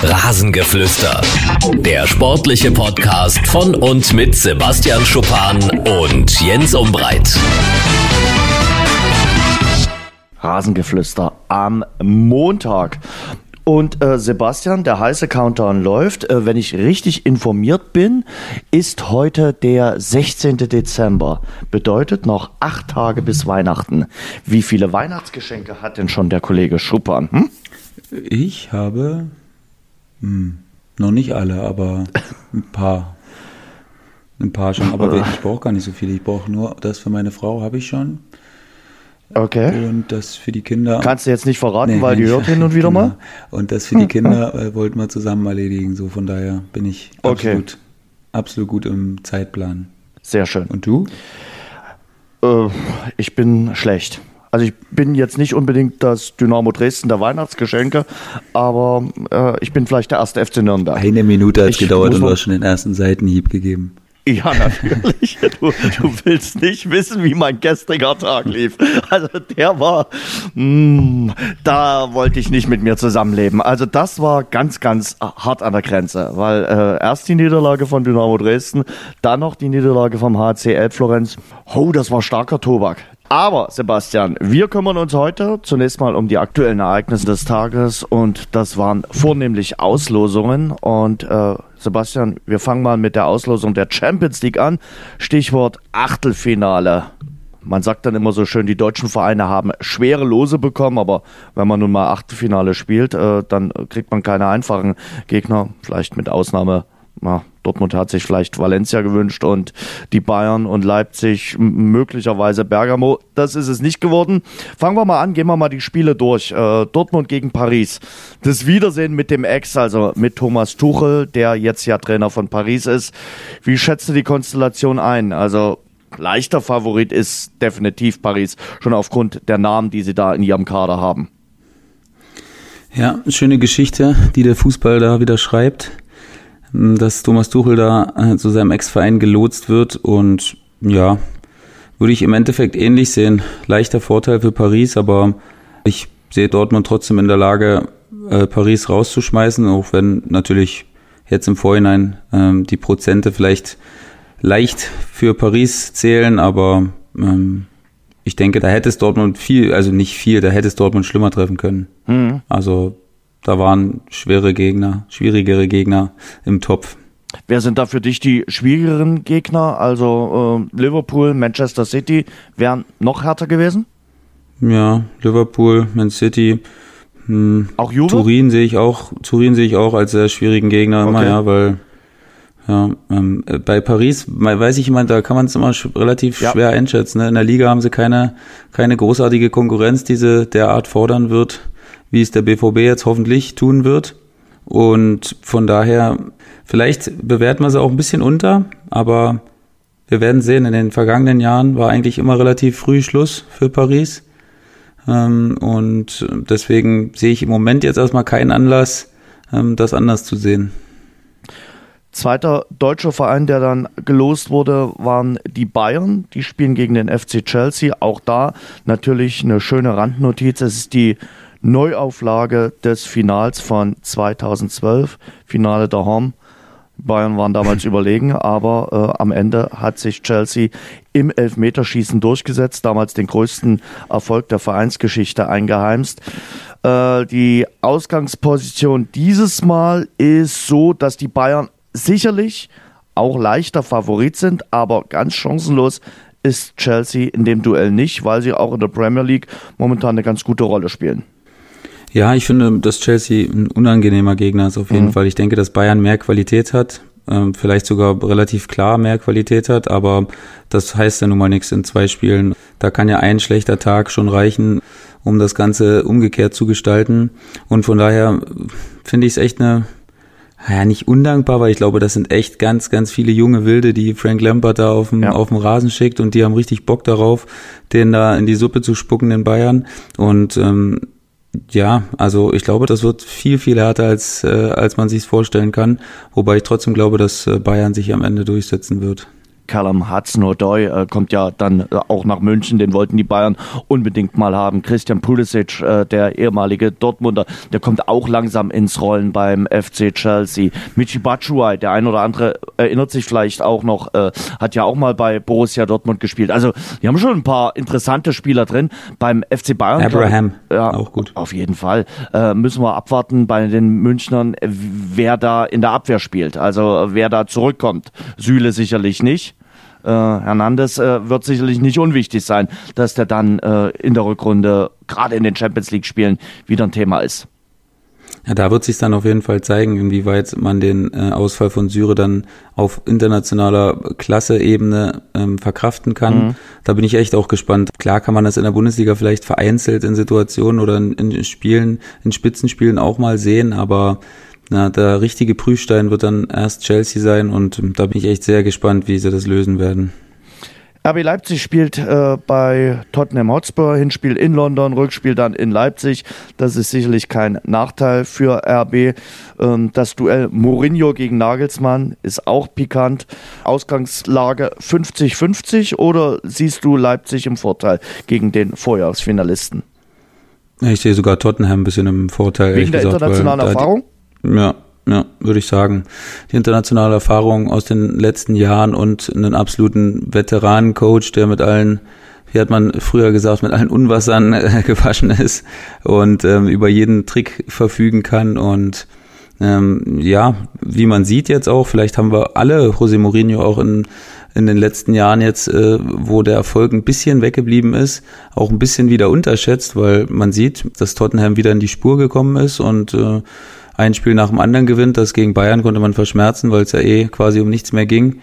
Rasengeflüster. Der sportliche Podcast von und mit Sebastian Schuppan und Jens Umbreit. Rasengeflüster am Montag. Und äh, Sebastian, der heiße Countdown läuft. Äh, wenn ich richtig informiert bin, ist heute der 16. Dezember. Bedeutet noch acht Tage bis Weihnachten. Wie viele Weihnachtsgeschenke hat denn schon der Kollege Schuppan? Hm? Ich habe hm, noch nicht alle, aber ein paar. Ein paar schon. Aber ich brauche gar nicht so viele. Ich brauche nur das für meine Frau habe ich schon. Okay. Und das für die Kinder. Kannst du jetzt nicht verraten, nee, weil die hört hin und wieder genau. mal. Und das für die Kinder äh, wollten wir zusammen erledigen. So von daher bin ich Okay. absolut, absolut gut im Zeitplan. Sehr schön. Und du? Äh, ich bin schlecht. Also ich bin jetzt nicht unbedingt das Dynamo Dresden der Weihnachtsgeschenke, aber äh, ich bin vielleicht der erste FC Nürnberg. Eine Minute hat es gedauert und du hast schon den ersten Seitenhieb gegeben. Ja, natürlich. Du, du willst nicht wissen, wie mein gestriger Tag lief. Also der war, mm, da wollte ich nicht mit mir zusammenleben. Also das war ganz, ganz hart an der Grenze, weil äh, erst die Niederlage von Dynamo Dresden, dann noch die Niederlage vom HC Elbflorenz. Oh, das war starker Tobak. Aber, Sebastian, wir kümmern uns heute zunächst mal um die aktuellen Ereignisse des Tages und das waren vornehmlich Auslosungen. Und äh, Sebastian, wir fangen mal mit der Auslosung der Champions League an. Stichwort Achtelfinale. Man sagt dann immer so schön, die deutschen Vereine haben schwere Lose bekommen, aber wenn man nun mal Achtelfinale spielt, äh, dann kriegt man keine einfachen Gegner, vielleicht mit Ausnahme ja, Dortmund hat sich vielleicht Valencia gewünscht und die Bayern und Leipzig möglicherweise Bergamo. Das ist es nicht geworden. Fangen wir mal an, gehen wir mal die Spiele durch. Äh, Dortmund gegen Paris. Das Wiedersehen mit dem Ex, also mit Thomas Tuchel, der jetzt ja Trainer von Paris ist. Wie schätzt du die Konstellation ein? Also leichter Favorit ist definitiv Paris, schon aufgrund der Namen, die sie da in ihrem Kader haben. Ja, schöne Geschichte, die der Fußball da wieder schreibt, dass Thomas Tuchel da äh, zu seinem Ex-Verein gelotst wird und ja, würde ich im Endeffekt ähnlich sehen. Leichter Vorteil für Paris, aber ich sehe Dortmund trotzdem in der Lage, äh, Paris rauszuschmeißen, auch wenn natürlich jetzt im Vorhinein ähm, die Prozente vielleicht leicht für Paris zählen, aber ähm, ich denke, da hätte es Dortmund viel, also nicht viel, da hätte es Dortmund schlimmer treffen können. Also da waren schwere Gegner, schwierigere Gegner im Topf. Wer sind da für dich die schwierigeren Gegner? Also äh, Liverpool, Manchester City wären noch härter gewesen? Ja, Liverpool, Man City, hm, Auch Juve? Turin sehe ich auch, Turin sehe ich auch als sehr schwierigen Gegner immer, Okay. ja, weil ja, ähm, äh, bei Paris, weiß ich immer, da kann man es immer sch relativ Ja. schwer einschätzen. Ne? In der Liga haben sie keine, keine großartige Konkurrenz, die sie derart fordern wird, wie es der BVB jetzt hoffentlich tun wird. Und von daher, vielleicht bewerten wir sie auch ein bisschen unter, aber wir werden sehen, in den vergangenen Jahren war eigentlich immer relativ früh Schluss für Paris. Ähm, und deswegen sehe ich im Moment jetzt erstmal keinen Anlass, ähm, das anders zu sehen. Zweiter deutscher Verein, der dann gelost wurde, waren die Bayern. Die spielen gegen den FC Chelsea. Auch da natürlich eine schöne Randnotiz. Es ist die Neuauflage des Finals von 2012, Finale der Home. Bayern waren damals überlegen, aber äh, am Ende hat sich Chelsea im Elfmeterschießen durchgesetzt, damals den größten Erfolg der Vereinsgeschichte eingeheimst. Äh, die Ausgangsposition dieses Mal ist so, dass die Bayern sicherlich auch leichter Favorit sind, aber ganz chancenlos ist Chelsea in dem Duell nicht, weil sie auch in der Premier League momentan eine ganz gute Rolle spielen. Ja, ich finde, dass Chelsea ein unangenehmer Gegner ist auf jeden Fall. Ich denke, dass Bayern mehr Qualität hat, ähm, vielleicht sogar relativ klar mehr Qualität hat, aber das heißt ja nun mal nichts in zwei Spielen. Da kann ja ein schlechter Tag schon reichen, um das Ganze umgekehrt zu gestalten. Und von daher finde ich es echt eine, ja, nicht undankbar, weil ich glaube, das sind echt ganz, ganz viele junge Wilde, die Frank Lampard da auf dem, Ja. auf dem Rasen schickt und die haben richtig Bock darauf, den da in die Suppe zu spucken in Bayern. Und ähm, ja, also ich glaube, das wird viel, viel härter, als, äh, als man sich vorstellen kann. Wobei ich trotzdem glaube, dass äh, Bayern sich am Ende durchsetzen wird. Callum Hudson-Odoi äh, kommt ja dann äh, auch nach München, den wollten die Bayern unbedingt mal haben. Christian Pulisic, äh, der ehemalige Dortmunder, der kommt auch langsam ins Rollen beim FC Chelsea. Michi Batshuayi, der ein oder andere erinnert sich vielleicht auch noch, äh, hat ja auch mal bei Borussia Dortmund gespielt. Also die haben schon ein paar interessante Spieler drin. Beim FC Bayern. Abraham, ja, auch gut. Auf jeden Fall. Äh, müssen wir abwarten bei den Münchnern, wer da in der Abwehr spielt. Also wer da zurückkommt. Süle sicherlich nicht. Äh, Hernandez äh, wird sicherlich nicht unwichtig sein, dass der dann äh, in der Rückrunde, gerade in den Champions League-Spielen, wieder ein Thema ist. Ja, da wird sich dann auf jeden Fall zeigen, inwieweit man den äh, Ausfall von Syre dann auf internationaler Klasse-Ebene ähm, verkraften kann. Mhm. Da bin ich echt auch gespannt. Klar kann man das in der Bundesliga vielleicht vereinzelt in Situationen oder in, in Spielen, in Spitzenspielen auch mal sehen, aber na, der richtige Prüfstein wird dann erst Chelsea sein und da bin ich echt sehr gespannt, wie sie das lösen werden. RB Leipzig spielt äh, bei Tottenham Hotspur, Hinspiel in London, Rückspiel dann in Leipzig. Das ist sicherlich kein Nachteil für RB. Ähm, das Duell Mourinho gegen Nagelsmann ist auch pikant. Ausgangslage 50-50 oder siehst du Leipzig im Vorteil gegen den Vorjahresfinalisten? Ich sehe sogar Tottenham ein bisschen im Vorteil. Wegen der gesagt, internationalen Erfahrung? Ja, ja, würde ich sagen. Die internationale Erfahrung aus den letzten Jahren und einen absoluten Veteranencoach, der mit allen, wie hat man früher gesagt, mit allen Unwassern äh, gewaschen ist und ähm, über jeden Trick verfügen kann und ähm, ja, wie man sieht jetzt auch, vielleicht haben wir alle José Mourinho auch in, in den letzten Jahren jetzt, äh, wo der Erfolg ein bisschen weggeblieben ist, auch ein bisschen wieder unterschätzt, weil man sieht, dass Tottenham wieder in die Spur gekommen ist und äh, ein Spiel nach dem anderen gewinnt. Das gegen Bayern konnte man verschmerzen, weil es ja eh quasi um nichts mehr ging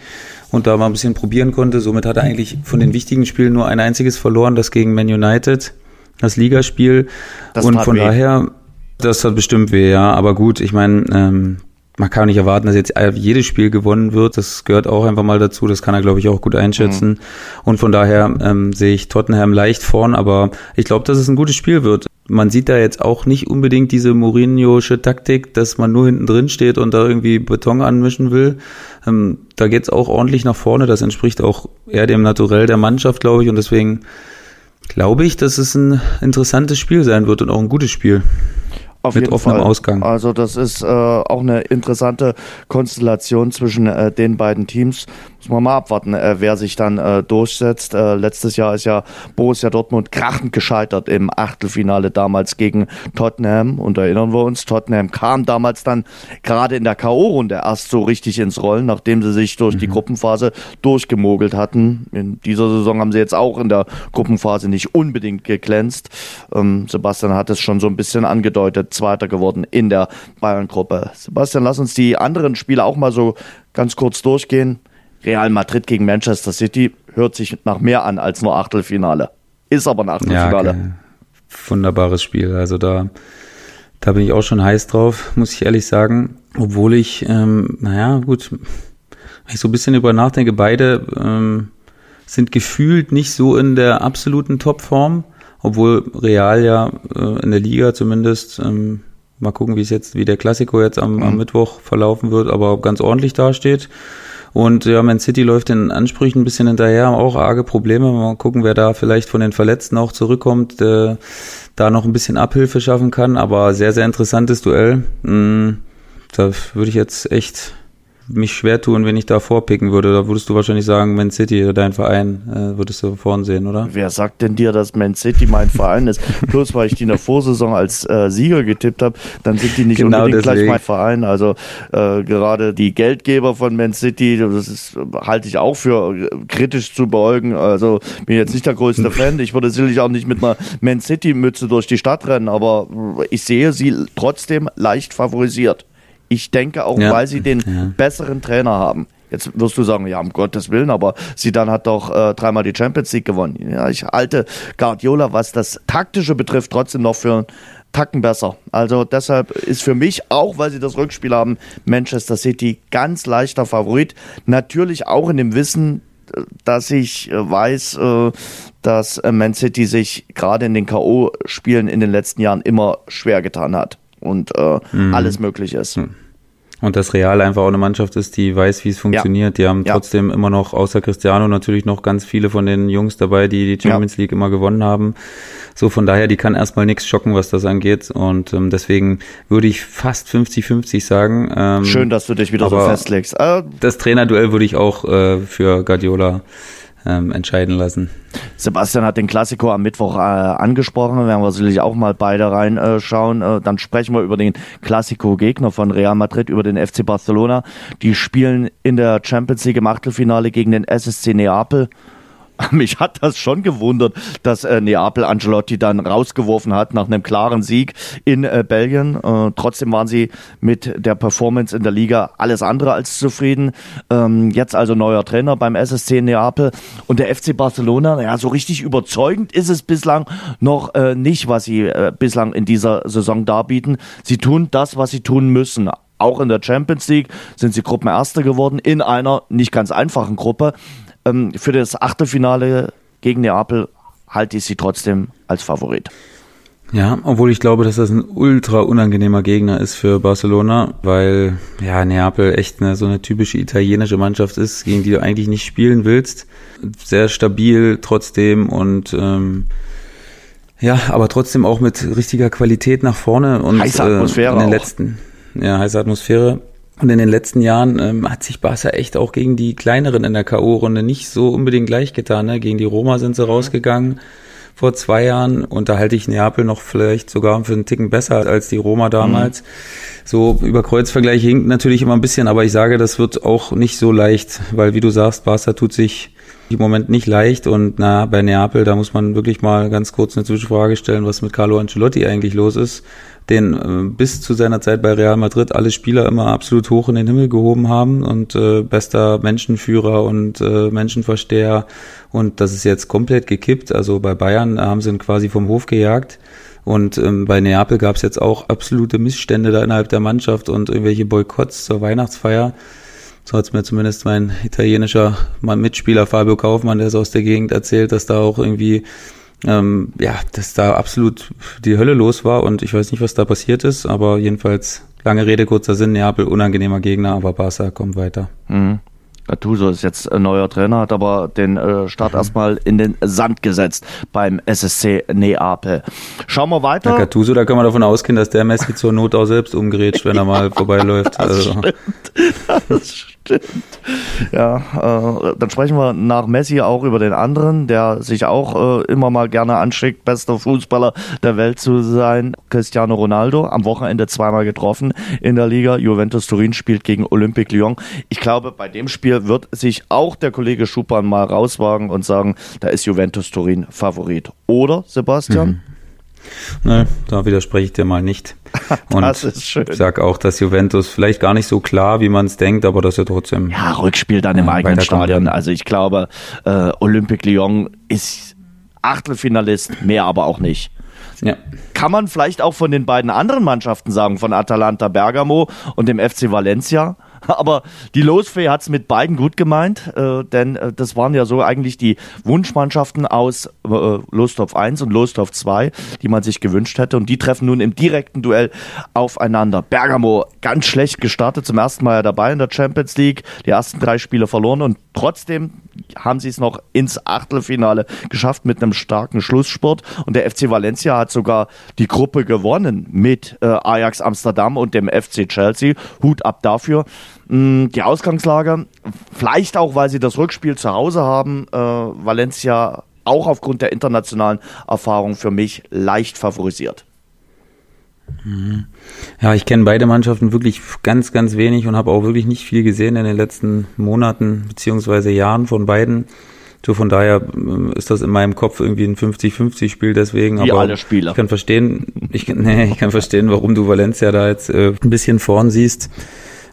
und da mal ein bisschen probieren konnte. Somit hat er eigentlich von den wichtigen Spielen nur ein einziges verloren, das gegen Man United, das Ligaspiel. Das und von weh. daher, das hat bestimmt weh, ja. Aber gut, ich meine, ähm, man kann nicht erwarten, dass jetzt jedes Spiel gewonnen wird. Das gehört auch einfach mal dazu. Das kann er, glaube ich, auch gut einschätzen. Mhm. Und von daher ähm, sehe ich Tottenham leicht vorn, aber ich glaube, dass es ein gutes Spiel wird man sieht da jetzt auch nicht unbedingt diese Mourinho'sche Taktik, dass man nur hinten drin steht und da irgendwie Beton anmischen will. Ähm, da geht's auch ordentlich nach vorne. Das entspricht auch eher dem Naturell der Mannschaft, glaube ich. Und deswegen glaube ich, dass es ein interessantes Spiel sein wird und auch ein gutes Spiel. Auf mit offenem Fall. Ausgang. Also das ist äh, auch eine interessante Konstellation zwischen äh, den beiden Teams. Muss man mal abwarten, äh, wer sich dann äh, durchsetzt. Äh, letztes Jahr ist ja Borussia Dortmund krachend gescheitert im Achtelfinale damals gegen Tottenham. Und erinnern wir uns, Tottenham kam damals dann gerade in der K.O.-Runde erst so richtig ins Rollen, nachdem sie sich durch mhm. die Gruppenphase durchgemogelt hatten. In dieser Saison haben sie jetzt auch in der Gruppenphase nicht unbedingt geglänzt. Ähm, Sebastian hat es schon so ein bisschen angedeutet Zweiter geworden in der Bayern-Gruppe. Sebastian, lass uns die anderen Spiele auch mal so ganz kurz durchgehen. Real Madrid gegen Manchester City hört sich nach mehr an als nur Achtelfinale. Ist aber ein Achtelfinale. Ja, wunderbares Spiel. Also da, da bin ich auch schon heiß drauf, muss ich ehrlich sagen. Obwohl ich, ähm, naja, gut, wenn ich so ein bisschen über nachdenke, beide ähm, sind gefühlt nicht so in der absoluten Topform obwohl Real ja äh, in der Liga zumindest, ähm, mal gucken, wie es jetzt, wie der Klassiko jetzt am, am mhm. Mittwoch verlaufen wird, aber ganz ordentlich dasteht. Und ja, Man City läuft den Ansprüchen ein bisschen hinterher, haben auch arge Probleme. Mal gucken, wer da vielleicht von den Verletzten auch zurückkommt, äh, da noch ein bisschen Abhilfe schaffen kann. Aber sehr, sehr interessantes Duell. Mm, da würde ich jetzt echt mich schwer tun, wenn ich da vorpicken würde. Da würdest du wahrscheinlich sagen, Man City, dein Verein, äh, würdest du vorn sehen, oder? Wer sagt denn dir, dass Man City mein Verein ist? Bloß weil ich die in der Vorsaison als äh, Sieger getippt habe, dann sind die nicht genau unbedingt deswegen. gleich mein Verein. Also äh, gerade die Geldgeber von Man City, das ist, halte ich auch für äh, kritisch zu beäugen. Also bin jetzt nicht der größte Fan. Ich würde sicherlich auch nicht mit einer Man City-Mütze durch die Stadt rennen, aber ich sehe sie trotzdem leicht favorisiert. Ich denke auch, ja. weil sie den ja. besseren Trainer haben. Jetzt wirst du sagen, ja, um Gottes Willen, aber sie dann hat doch äh, dreimal die Champions League gewonnen. Ja, ich halte Guardiola, was das Taktische betrifft, trotzdem noch für einen Tacken besser. Also deshalb ist für mich, auch weil sie das Rückspiel haben, Manchester City ganz leichter Favorit. Natürlich auch in dem Wissen, dass ich äh, weiß, äh, dass Man City sich gerade in den K.O.-Spielen in den letzten Jahren immer schwer getan hat und äh, mhm. alles möglich ist. Mhm. Und dass Real einfach auch eine Mannschaft ist, die weiß, wie es funktioniert. Ja. Die haben ja. trotzdem immer noch, außer Cristiano, natürlich noch ganz viele von den Jungs dabei, die die Champions ja. League immer gewonnen haben. So von daher, die kann erstmal nichts schocken, was das angeht. Und ähm, deswegen würde ich fast 50-50 sagen. Ähm, Schön, dass du dich wieder so festlegst. Äh, das Trainerduell würde ich auch äh, für Guardiola ähm, entscheiden lassen. Sebastian hat den Klassiko am Mittwoch äh, angesprochen. Werden wir sicherlich auch mal beide reinschauen. Äh, dann sprechen wir über den Klassiko-Gegner von Real Madrid, über den FC Barcelona. Die spielen in der Champions League im Achtelfinale gegen den SSC Neapel. Mich hat das schon gewundert, dass äh, Neapel Ancelotti dann rausgeworfen hat nach einem klaren Sieg in äh, Belgien. Äh, trotzdem waren sie mit der Performance in der Liga alles andere als zufrieden. Ähm, jetzt also neuer Trainer beim SSC Neapel und der FC Barcelona. Ja, so richtig überzeugend ist es bislang noch äh, nicht, was sie äh, bislang in dieser Saison darbieten. Sie tun das, was sie tun müssen. Auch in der Champions League sind sie Gruppenerste geworden in einer nicht ganz einfachen Gruppe. Ähm, für das Achtelfinale gegen Neapel halte ich sie trotzdem als Favorit. Ja, obwohl ich glaube, dass das ein ultra unangenehmer Gegner ist für Barcelona, weil ja Neapel echt eine, so eine typische italienische Mannschaft ist, gegen die du eigentlich nicht spielen willst. Sehr stabil trotzdem und ähm, ja, aber trotzdem auch mit richtiger Qualität nach vorne und heiße Atmosphäre äh, in den letzten ja heiße Atmosphäre und in den letzten Jahren ähm, hat sich Barca echt auch gegen die kleineren in der K.O.-Runde nicht so unbedingt gleich getan. Ne? Gegen die Roma sind sie rausgegangen vor zwei Jahren und da halte ich Neapel noch vielleicht sogar für einen Ticken besser als die Roma damals. Mhm. So über Kreuzvergleich hinkt natürlich immer ein bisschen, aber ich sage, das wird auch nicht so leicht, weil wie du sagst, Barca tut sich im Moment nicht leicht und na, bei Neapel, da muss man wirklich mal ganz kurz eine Zwischenfrage stellen, was mit Carlo Ancelotti eigentlich los ist den äh, bis zu seiner Zeit bei Real Madrid alle Spieler immer absolut hoch in den Himmel gehoben haben und äh, bester Menschenführer und äh, Menschenversteher. Und das ist jetzt komplett gekippt. Also bei Bayern haben sie ihn quasi vom Hof gejagt. Und ähm, bei Neapel gab es jetzt auch absolute Missstände da innerhalb der Mannschaft und irgendwelche Boykotts zur Weihnachtsfeier. So hat es mir zumindest mein italienischer Mitspieler Fabio Kaufmann, der ist aus der Gegend, erzählt, dass da auch irgendwie ähm, ja, dass da absolut die Hölle los war und ich weiß nicht, was da passiert ist, aber jedenfalls lange Rede, kurzer Sinn, Neapel unangenehmer Gegner, aber Barca kommt weiter. Mhm. Gattuso ist jetzt neuer Trainer, hat aber den äh, Start mhm. erstmal in den Sand gesetzt beim SSC Neapel. Schauen wir weiter. Ja, Gattuso, da kann man davon ausgehen, dass der Messi zur Not auch selbst umgerätscht, wenn er mal vorbeiläuft. Das also. stimmt. Das stimmt. Ja, äh, dann sprechen wir nach Messi auch über den anderen, der sich auch äh, immer mal gerne anschickt, bester Fußballer der Welt zu sein, Cristiano Ronaldo. Am Wochenende zweimal getroffen in der Liga. Juventus Turin spielt gegen Olympique Lyon. Ich glaube, bei dem Spiel wird sich auch der Kollege Schupan mal rauswagen und sagen, da ist Juventus Turin Favorit. Oder, Sebastian? Mhm. Ne, da widerspreche ich dir mal nicht. Und das ist schön. Ich sag auch, dass Juventus vielleicht gar nicht so klar, wie man es denkt, aber dass er trotzdem. Ja, Rückspiel dann im äh, eigenen Stadion. Also ich glaube, äh, Olympique Lyon ist Achtelfinalist, mehr aber auch nicht. Ja. Kann man vielleicht auch von den beiden anderen Mannschaften sagen, von Atalanta Bergamo und dem FC Valencia? Aber die Losfee hat es mit beiden gut gemeint, äh, denn äh, das waren ja so eigentlich die Wunschmannschaften aus äh, Lostorf 1 und Lostorf 2, die man sich gewünscht hätte. Und die treffen nun im direkten Duell aufeinander. Bergamo ganz schlecht gestartet, zum ersten Mal ja dabei in der Champions League, die ersten drei Spiele verloren und trotzdem haben sie es noch ins Achtelfinale geschafft mit einem starken Schlusssport. Und der FC Valencia hat sogar die Gruppe gewonnen mit äh, Ajax Amsterdam und dem FC Chelsea. Hut ab dafür. Mm, die Ausgangslage, vielleicht auch, weil sie das Rückspiel zu Hause haben, äh, Valencia auch aufgrund der internationalen Erfahrung für mich leicht favorisiert. Mhm. Ja, ich kenne beide Mannschaften wirklich ganz, ganz wenig und habe auch wirklich nicht viel gesehen in den letzten Monaten beziehungsweise Jahren von beiden. So von daher äh, ist das in meinem Kopf irgendwie ein 50-50-Spiel deswegen. Wie aber alle Spieler. Ich kann verstehen, ich, nee, ich kann verstehen, warum du Valencia da jetzt äh, ein bisschen vorn siehst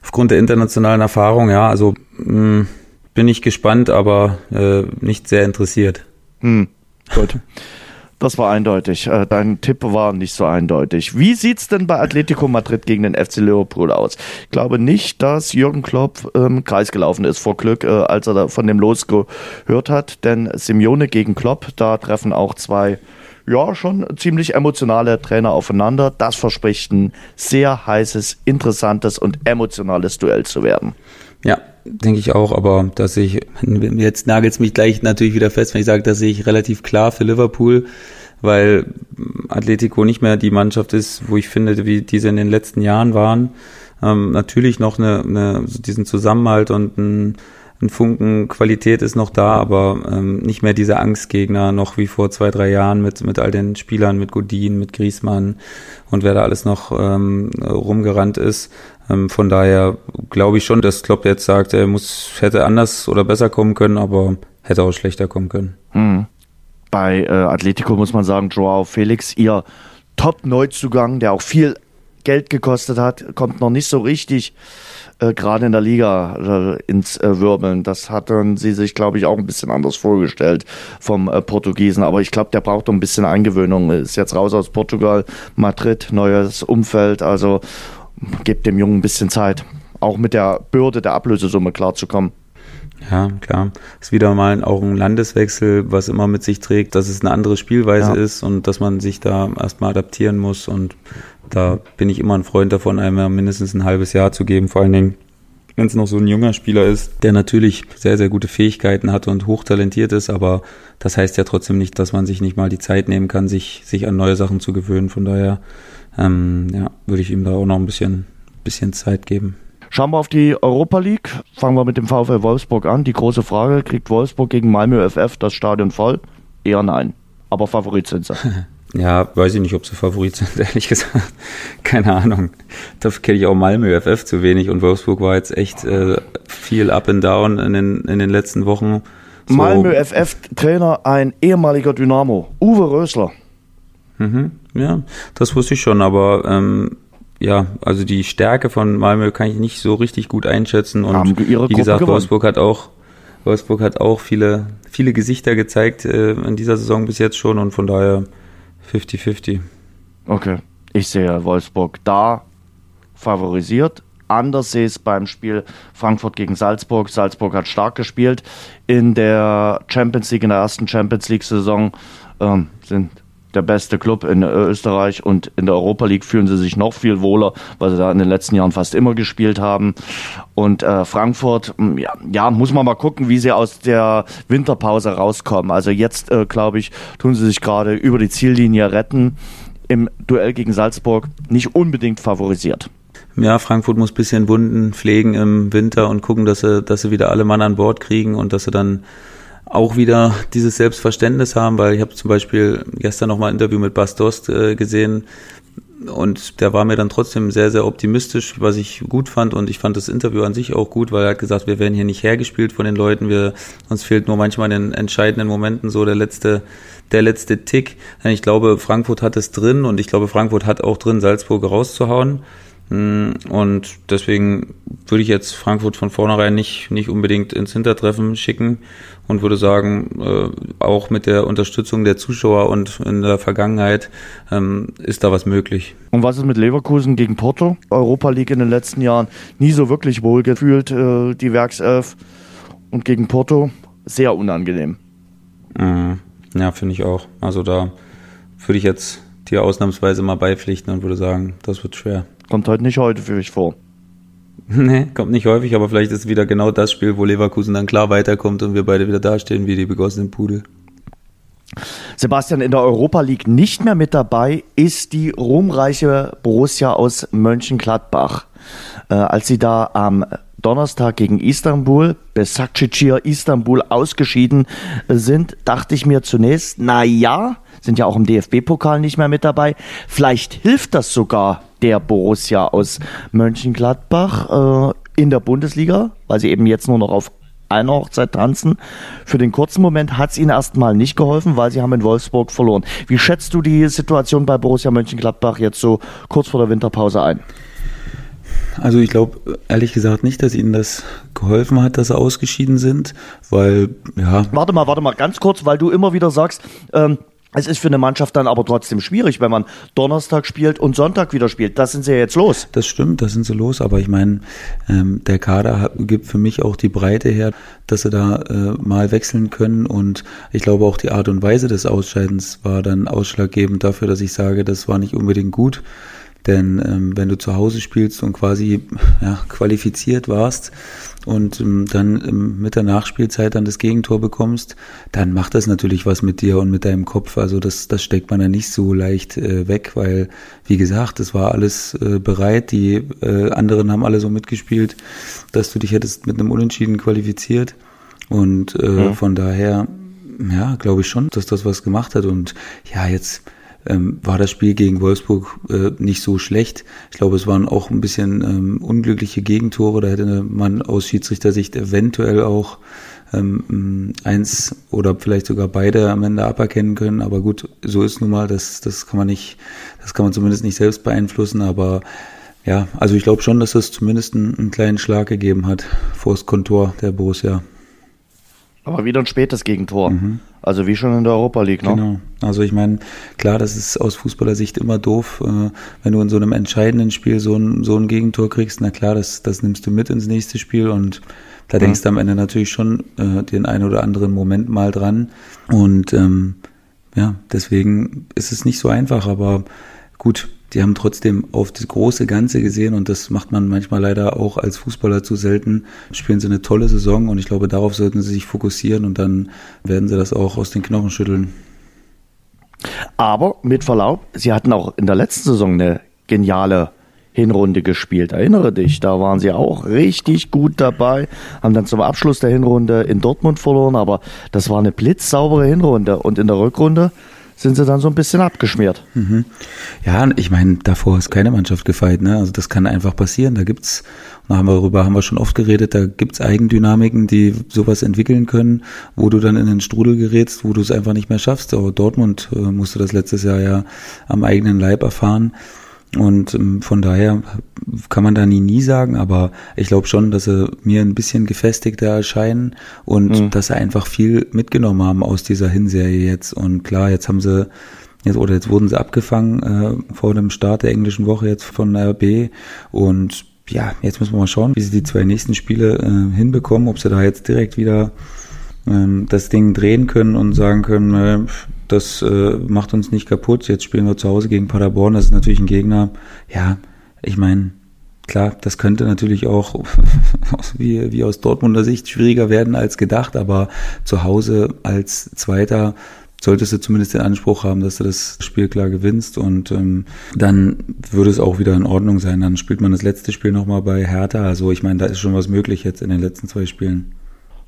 aufgrund der internationalen Erfahrung, ja, also mh, mm, bin ich gespannt, aber äh, nicht sehr interessiert. Hm, gut. Das war eindeutig. Äh, dein Tipp war nicht so eindeutig. Wie sieht's denn bei Atletico Madrid gegen den FC Liverpool aus? Ich glaube nicht, dass Jürgen Klopp ähm, Kreis gelaufen ist vor Glück, äh, als er von dem Los gehört hat. Denn Simeone gegen Klopp, da treffen auch zwei ja, schon ziemlich emotionale Trainer aufeinander. Das verspricht ein sehr heißes, interessantes und emotionales Duell zu werden. Ja, denke ich auch, aber dass ich, jetzt nagelt es mich gleich natürlich wieder fest, wenn ich sage, dass ich relativ klar für Liverpool, weil Atletico nicht mehr die Mannschaft ist, wo ich finde, wie diese in den letzten Jahren waren. Ähm, natürlich noch eine, eine, diesen Zusammenhalt und ein ein Funken Qualität ist noch da, aber ähm, nicht mehr diese Angstgegner noch wie vor zwei, drei Jahren mit, mit all den Spielern, mit Godin, mit Griesmann und wer da alles noch ähm, rumgerannt ist. Ähm, von daher glaube ich schon, dass Klopp jetzt sagt, er muss, hätte anders oder besser kommen können, aber hätte auch schlechter kommen können. Hm. Bei äh, Atletico muss man sagen, Joao Felix, ihr Top-Neuzugang, der auch viel Geld gekostet hat, kommt noch nicht so richtig äh, gerade in der Liga äh, ins äh, Wirbeln. Das hatten sie sich, glaube ich, auch ein bisschen anders vorgestellt vom äh, Portugiesen. Aber ich glaube, der braucht ein bisschen Eingewöhnung. Ist jetzt raus aus Portugal, Madrid, neues Umfeld. Also gebt dem Jungen ein bisschen Zeit, auch mit der Bürde der Ablösesumme klarzukommen. Ja, klar. Ist wieder mal auch ein Landeswechsel, was immer mit sich trägt, dass es eine andere Spielweise ja. ist und dass man sich da erstmal adaptieren muss und da bin ich immer ein Freund davon, einem mindestens ein halbes Jahr zu geben, vor allen Dingen, wenn es noch so ein junger Spieler ist, der natürlich sehr, sehr gute Fähigkeiten hat und hochtalentiert ist, aber das heißt ja trotzdem nicht, dass man sich nicht mal die Zeit nehmen kann, sich, sich an neue Sachen zu gewöhnen. Von daher, ähm, ja, würde ich ihm da auch noch ein bisschen, bisschen Zeit geben. Schauen wir auf die Europa League. Fangen wir mit dem VfL Wolfsburg an. Die große Frage, kriegt Wolfsburg gegen Malmö FF das Stadion voll? Eher nein. Aber Favorit sind sie. Ja, weiß ich nicht, ob sie Favorit sind, ehrlich gesagt. Keine Ahnung. Dafür kenne ich auch Malmö FF zu wenig und Wolfsburg war jetzt echt äh, viel up and down in den, in den letzten Wochen. So. Malmö FF-Trainer, ein ehemaliger Dynamo, Uwe Rösler. Mhm, ja, das wusste ich schon, aber ähm, ja, also die Stärke von Malmö kann ich nicht so richtig gut einschätzen und Haben wie Gruppe gesagt, gewonnen. Wolfsburg hat auch Wolfsburg hat auch viele viele Gesichter gezeigt äh, in dieser Saison bis jetzt schon und von daher 50-50. Okay. Ich sehe Wolfsburg da favorisiert. Anders sehe es beim Spiel Frankfurt gegen Salzburg. Salzburg hat stark gespielt. In der Champions League, in der ersten Champions League-Saison ähm, sind der beste Club in Österreich und in der Europa League fühlen sie sich noch viel wohler, weil sie da in den letzten Jahren fast immer gespielt haben. Und äh, Frankfurt, hm, ja, ja, muss man mal gucken, wie sie aus der Winterpause rauskommen. Also jetzt, äh, glaube ich, tun sie sich gerade über die Ziellinie retten. Im Duell gegen Salzburg nicht unbedingt favorisiert. Ja, Frankfurt muss bisschen Wunden pflegen im Winter und gucken, dass sie, dass sie wieder alle Mann an Bord kriegen und dass sie dann auch wieder dieses Selbstverständnis haben, weil ich habe zum Beispiel gestern noch mal ein Interview mit Bas Dost äh, gesehen und der war mir dann trotzdem sehr, sehr optimistisch, was ich gut fand und ich fand das Interview an sich auch gut, weil er hat gesagt, wir werden hier nicht hergespielt von den Leuten, wir, uns fehlt nur manchmal in den entscheidenden Momenten so der letzte, der letzte Tick. Ich glaube, Frankfurt hat es drin und ich glaube, Frankfurt hat auch drin, Salzburg rauszuhauen. Hm, und deswegen würde ich jetzt Frankfurt von vornherein nicht, nicht unbedingt ins Hintertreffen schicken und würde sagen, äh, auch mit der Unterstützung der Zuschauer und in der Vergangenheit ähm, ist da was möglich. Und was ist mit Leverkusen gegen Porto? Europa League in den letzten Jahren nie so wirklich wohl gefühlt, äh, die Werkself. Und gegen Porto sehr unangenehm. Mhm. Ja, finde ich auch. Also da würde ich jetzt dir ausnahmsweise mal beipflichten und würde sagen, das wird schwer. Kommt heute nicht heute für mich vor. Nee, kommt nicht häufig, aber vielleicht ist wieder genau das Spiel, wo Leverkusen dann klar weiterkommt und wir beide wieder dastehen wie die begossenen Pudel. Sebastian, in der Europa League nicht mehr mit dabei ist die ruhmreiche Borussia aus Mönchengladbach. Äh, als sie da am Donnerstag gegen Istanbul, Besakcicir Istanbul ausgeschieden sind, dachte ich mir zunächst, na ja, sind ja auch im DFB-Pokal nicht mehr mit dabei. Vielleicht hilft das sogar der Borussia aus Mönchengladbach äh, in der Bundesliga, weil sie eben jetzt nur noch auf einer Hochzeit tanzen. Für den kurzen Moment hat es ihnen erstmal nicht geholfen, weil sie haben in Wolfsburg verloren. Wie schätzt du die Situation bei Borussia Mönchengladbach jetzt so kurz vor der Winterpause ein? Also ich glaube ehrlich gesagt nicht, dass ihnen das geholfen hat, dass sie ausgeschieden sind, weil ja. Warte mal, warte mal, ganz kurz, weil du immer wieder sagst, ähm, Es ist für eine Mannschaft dann aber trotzdem schwierig, wenn man Donnerstag spielt und Sonntag wieder spielt. Das sind sie ja jetzt los. Das stimmt, das sind sie los. Aber ich meine, ähm, der Kader gibt für mich auch die Breite her, dass sie da äh, mal wechseln können. Und ich glaube auch die Art und Weise des Ausscheidens war dann ausschlaggebend dafür, dass ich sage, das war nicht unbedingt gut. Denn ähm, wenn du zu Hause spielst und quasi ja, qualifiziert warst und ähm, dann ähm, mit der Nachspielzeit dann das Gegentor bekommst, dann macht das natürlich was mit dir und mit deinem Kopf. Also das, das steckt man dann nicht so leicht äh, weg, weil, wie gesagt, es war alles äh, bereit. Die äh, anderen haben alle so mitgespielt, dass du dich hättest mit einem Unentschieden qualifiziert. Und äh, ja. von daher, ja, glaube ich schon, dass das was gemacht hat. Und ja, jetzt ähm, war das Spiel gegen Wolfsburg äh, nicht so schlecht. Ich glaube, es waren auch ein bisschen ähm, unglückliche Gegentore. Da hätte man aus Schiedsrichtersicht eventuell auch ähm, eins oder vielleicht sogar beide am Ende aberkennen können. Aber gut, so ist nun mal, das, das kann man nicht, das kann man zumindest nicht selbst beeinflussen. Aber ja, also ich glaube schon, dass es zumindest einen, einen kleinen Schlag gegeben hat vor das Kontor der Borussia. Aber wieder ein spätes Gegentor. Mhm. Also wie schon in der Europa League, ne? Genau. Also ich meine, klar, das ist aus Fußballersicht immer doof, äh, wenn du in so einem entscheidenden Spiel so ein, so ein Gegentor kriegst. Na klar, das, das nimmst du mit ins nächste Spiel und da denkst mhm. du am Ende natürlich schon äh, den einen oder anderen Moment mal dran. Und ähm, ja, deswegen ist es nicht so einfach, aber gut, die haben trotzdem auf das große Ganze gesehen und das macht man manchmal leider auch als Fußballer zu selten. Spielen sie eine tolle Saison und ich glaube, darauf sollten sie sich fokussieren und dann werden sie das auch aus den Knochen schütteln. Aber mit Verlaub, sie hatten auch in der letzten Saison eine geniale Hinrunde gespielt. Erinnere dich, da waren sie auch richtig gut dabei, haben dann zum Abschluss der Hinrunde in Dortmund verloren, aber das war eine blitzsaubere Hinrunde und in der Rückrunde sind sie dann so ein bisschen abgeschmiert. Mhm. Ja, ich meine, davor ist keine Mannschaft gefeit, ne? Also das kann einfach passieren. Da gibt's, da darüber haben wir schon oft geredet, da gibt's Eigendynamiken, die sowas entwickeln können, wo du dann in den Strudel gerätst, wo du es einfach nicht mehr schaffst. Aber Dortmund äh, musste das letztes Jahr ja am eigenen Leib erfahren. Und ähm, von daher kann man da nie nie sagen, aber ich glaube schon, dass sie mir ein bisschen gefestigter erscheinen und mhm. dass sie einfach viel mitgenommen haben aus dieser Hinserie jetzt. Und klar, jetzt haben sie jetzt oder jetzt wurden sie abgefangen äh, vor dem Start der englischen Woche jetzt von RB und ja, jetzt müssen wir mal schauen, wie sie die zwei nächsten Spiele äh, hinbekommen, ob sie da jetzt direkt wieder ähm, das Ding drehen können und sagen können, äh, das äh, macht uns nicht kaputt. Jetzt spielen wir zu Hause gegen Paderborn. Das ist natürlich ein Gegner. Ja, ich meine, klar, das könnte natürlich auch wie, wie aus Dortmunder Sicht schwieriger werden als gedacht, aber zu Hause als Zweiter solltest du zumindest den Anspruch haben, dass du das Spiel klar gewinnst und ähm, dann würde es auch wieder in Ordnung sein. Dann spielt man das letzte Spiel nochmal bei Hertha. Also ich meine, da ist schon was möglich jetzt in den letzten zwei Spielen.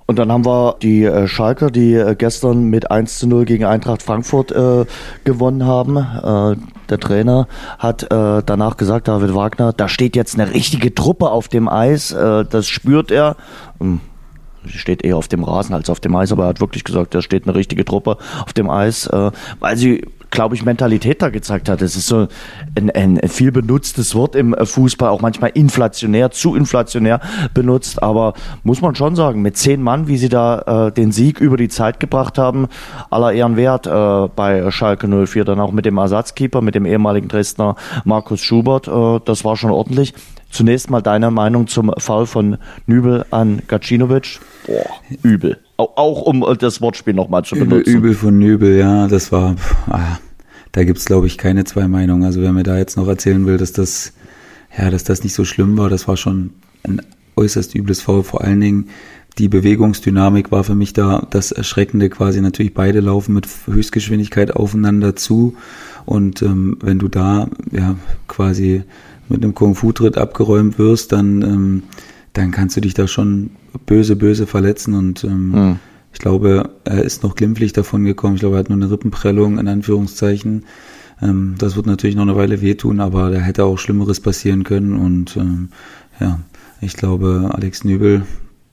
Und dann haben wir die äh, Schalker, die äh, gestern mit 1 zu 0 gegen Eintracht Frankfurt äh, gewonnen haben. Äh, der Trainer hat äh, danach gesagt, David Wagner, da steht jetzt eine richtige Truppe auf dem Eis, äh, das spürt er. Hm, steht eher auf dem Rasen als auf dem Eis, aber er hat wirklich gesagt, da steht eine richtige Truppe auf dem Eis, äh, weil sie glaube ich, Mentalität da gezeigt hat. Es ist so ein, ein, viel benutztes Wort im Fußball, auch manchmal inflationär, zu inflationär benutzt, aber muss man schon sagen, mit zehn Mann, wie sie da äh, den Sieg über die Zeit gebracht haben, aller Ehren wert äh, bei Schalke 04, dann auch mit dem Ersatzkeeper, mit dem ehemaligen Dresdner Markus Schubert, äh, das war schon ordentlich. Zunächst mal deine Meinung zum Foul von Nübel an Gacinovic. Boah, übel. Auch um das Wortspiel nochmal zu benutzen. Übel, übel von Nübel, ja, das war, ah, da gibt's glaube ich keine zwei Meinungen. Also wer mir da jetzt noch erzählen will, dass das, ja, dass das nicht so schlimm war, das war schon ein äußerst übles Foul. Vor allen Dingen die Bewegungsdynamik war für mich da das Erschreckende quasi. Natürlich beide laufen mit Höchstgeschwindigkeit aufeinander zu. Und ähm, wenn du da ja quasi mit einem Kung-Fu-Tritt abgeräumt wirst, dann, ähm, dann kannst du dich da schon böse, böse verletzen und ähm, mhm. Ich glaube, er ist noch glimpflich davon gekommen. Ich glaube, er hat nur eine Rippenprellung in Anführungszeichen. Ähm, das wird natürlich noch eine Weile wehtun, aber da hätte auch Schlimmeres passieren können und ähm, ja, ich glaube, Alex Nübel,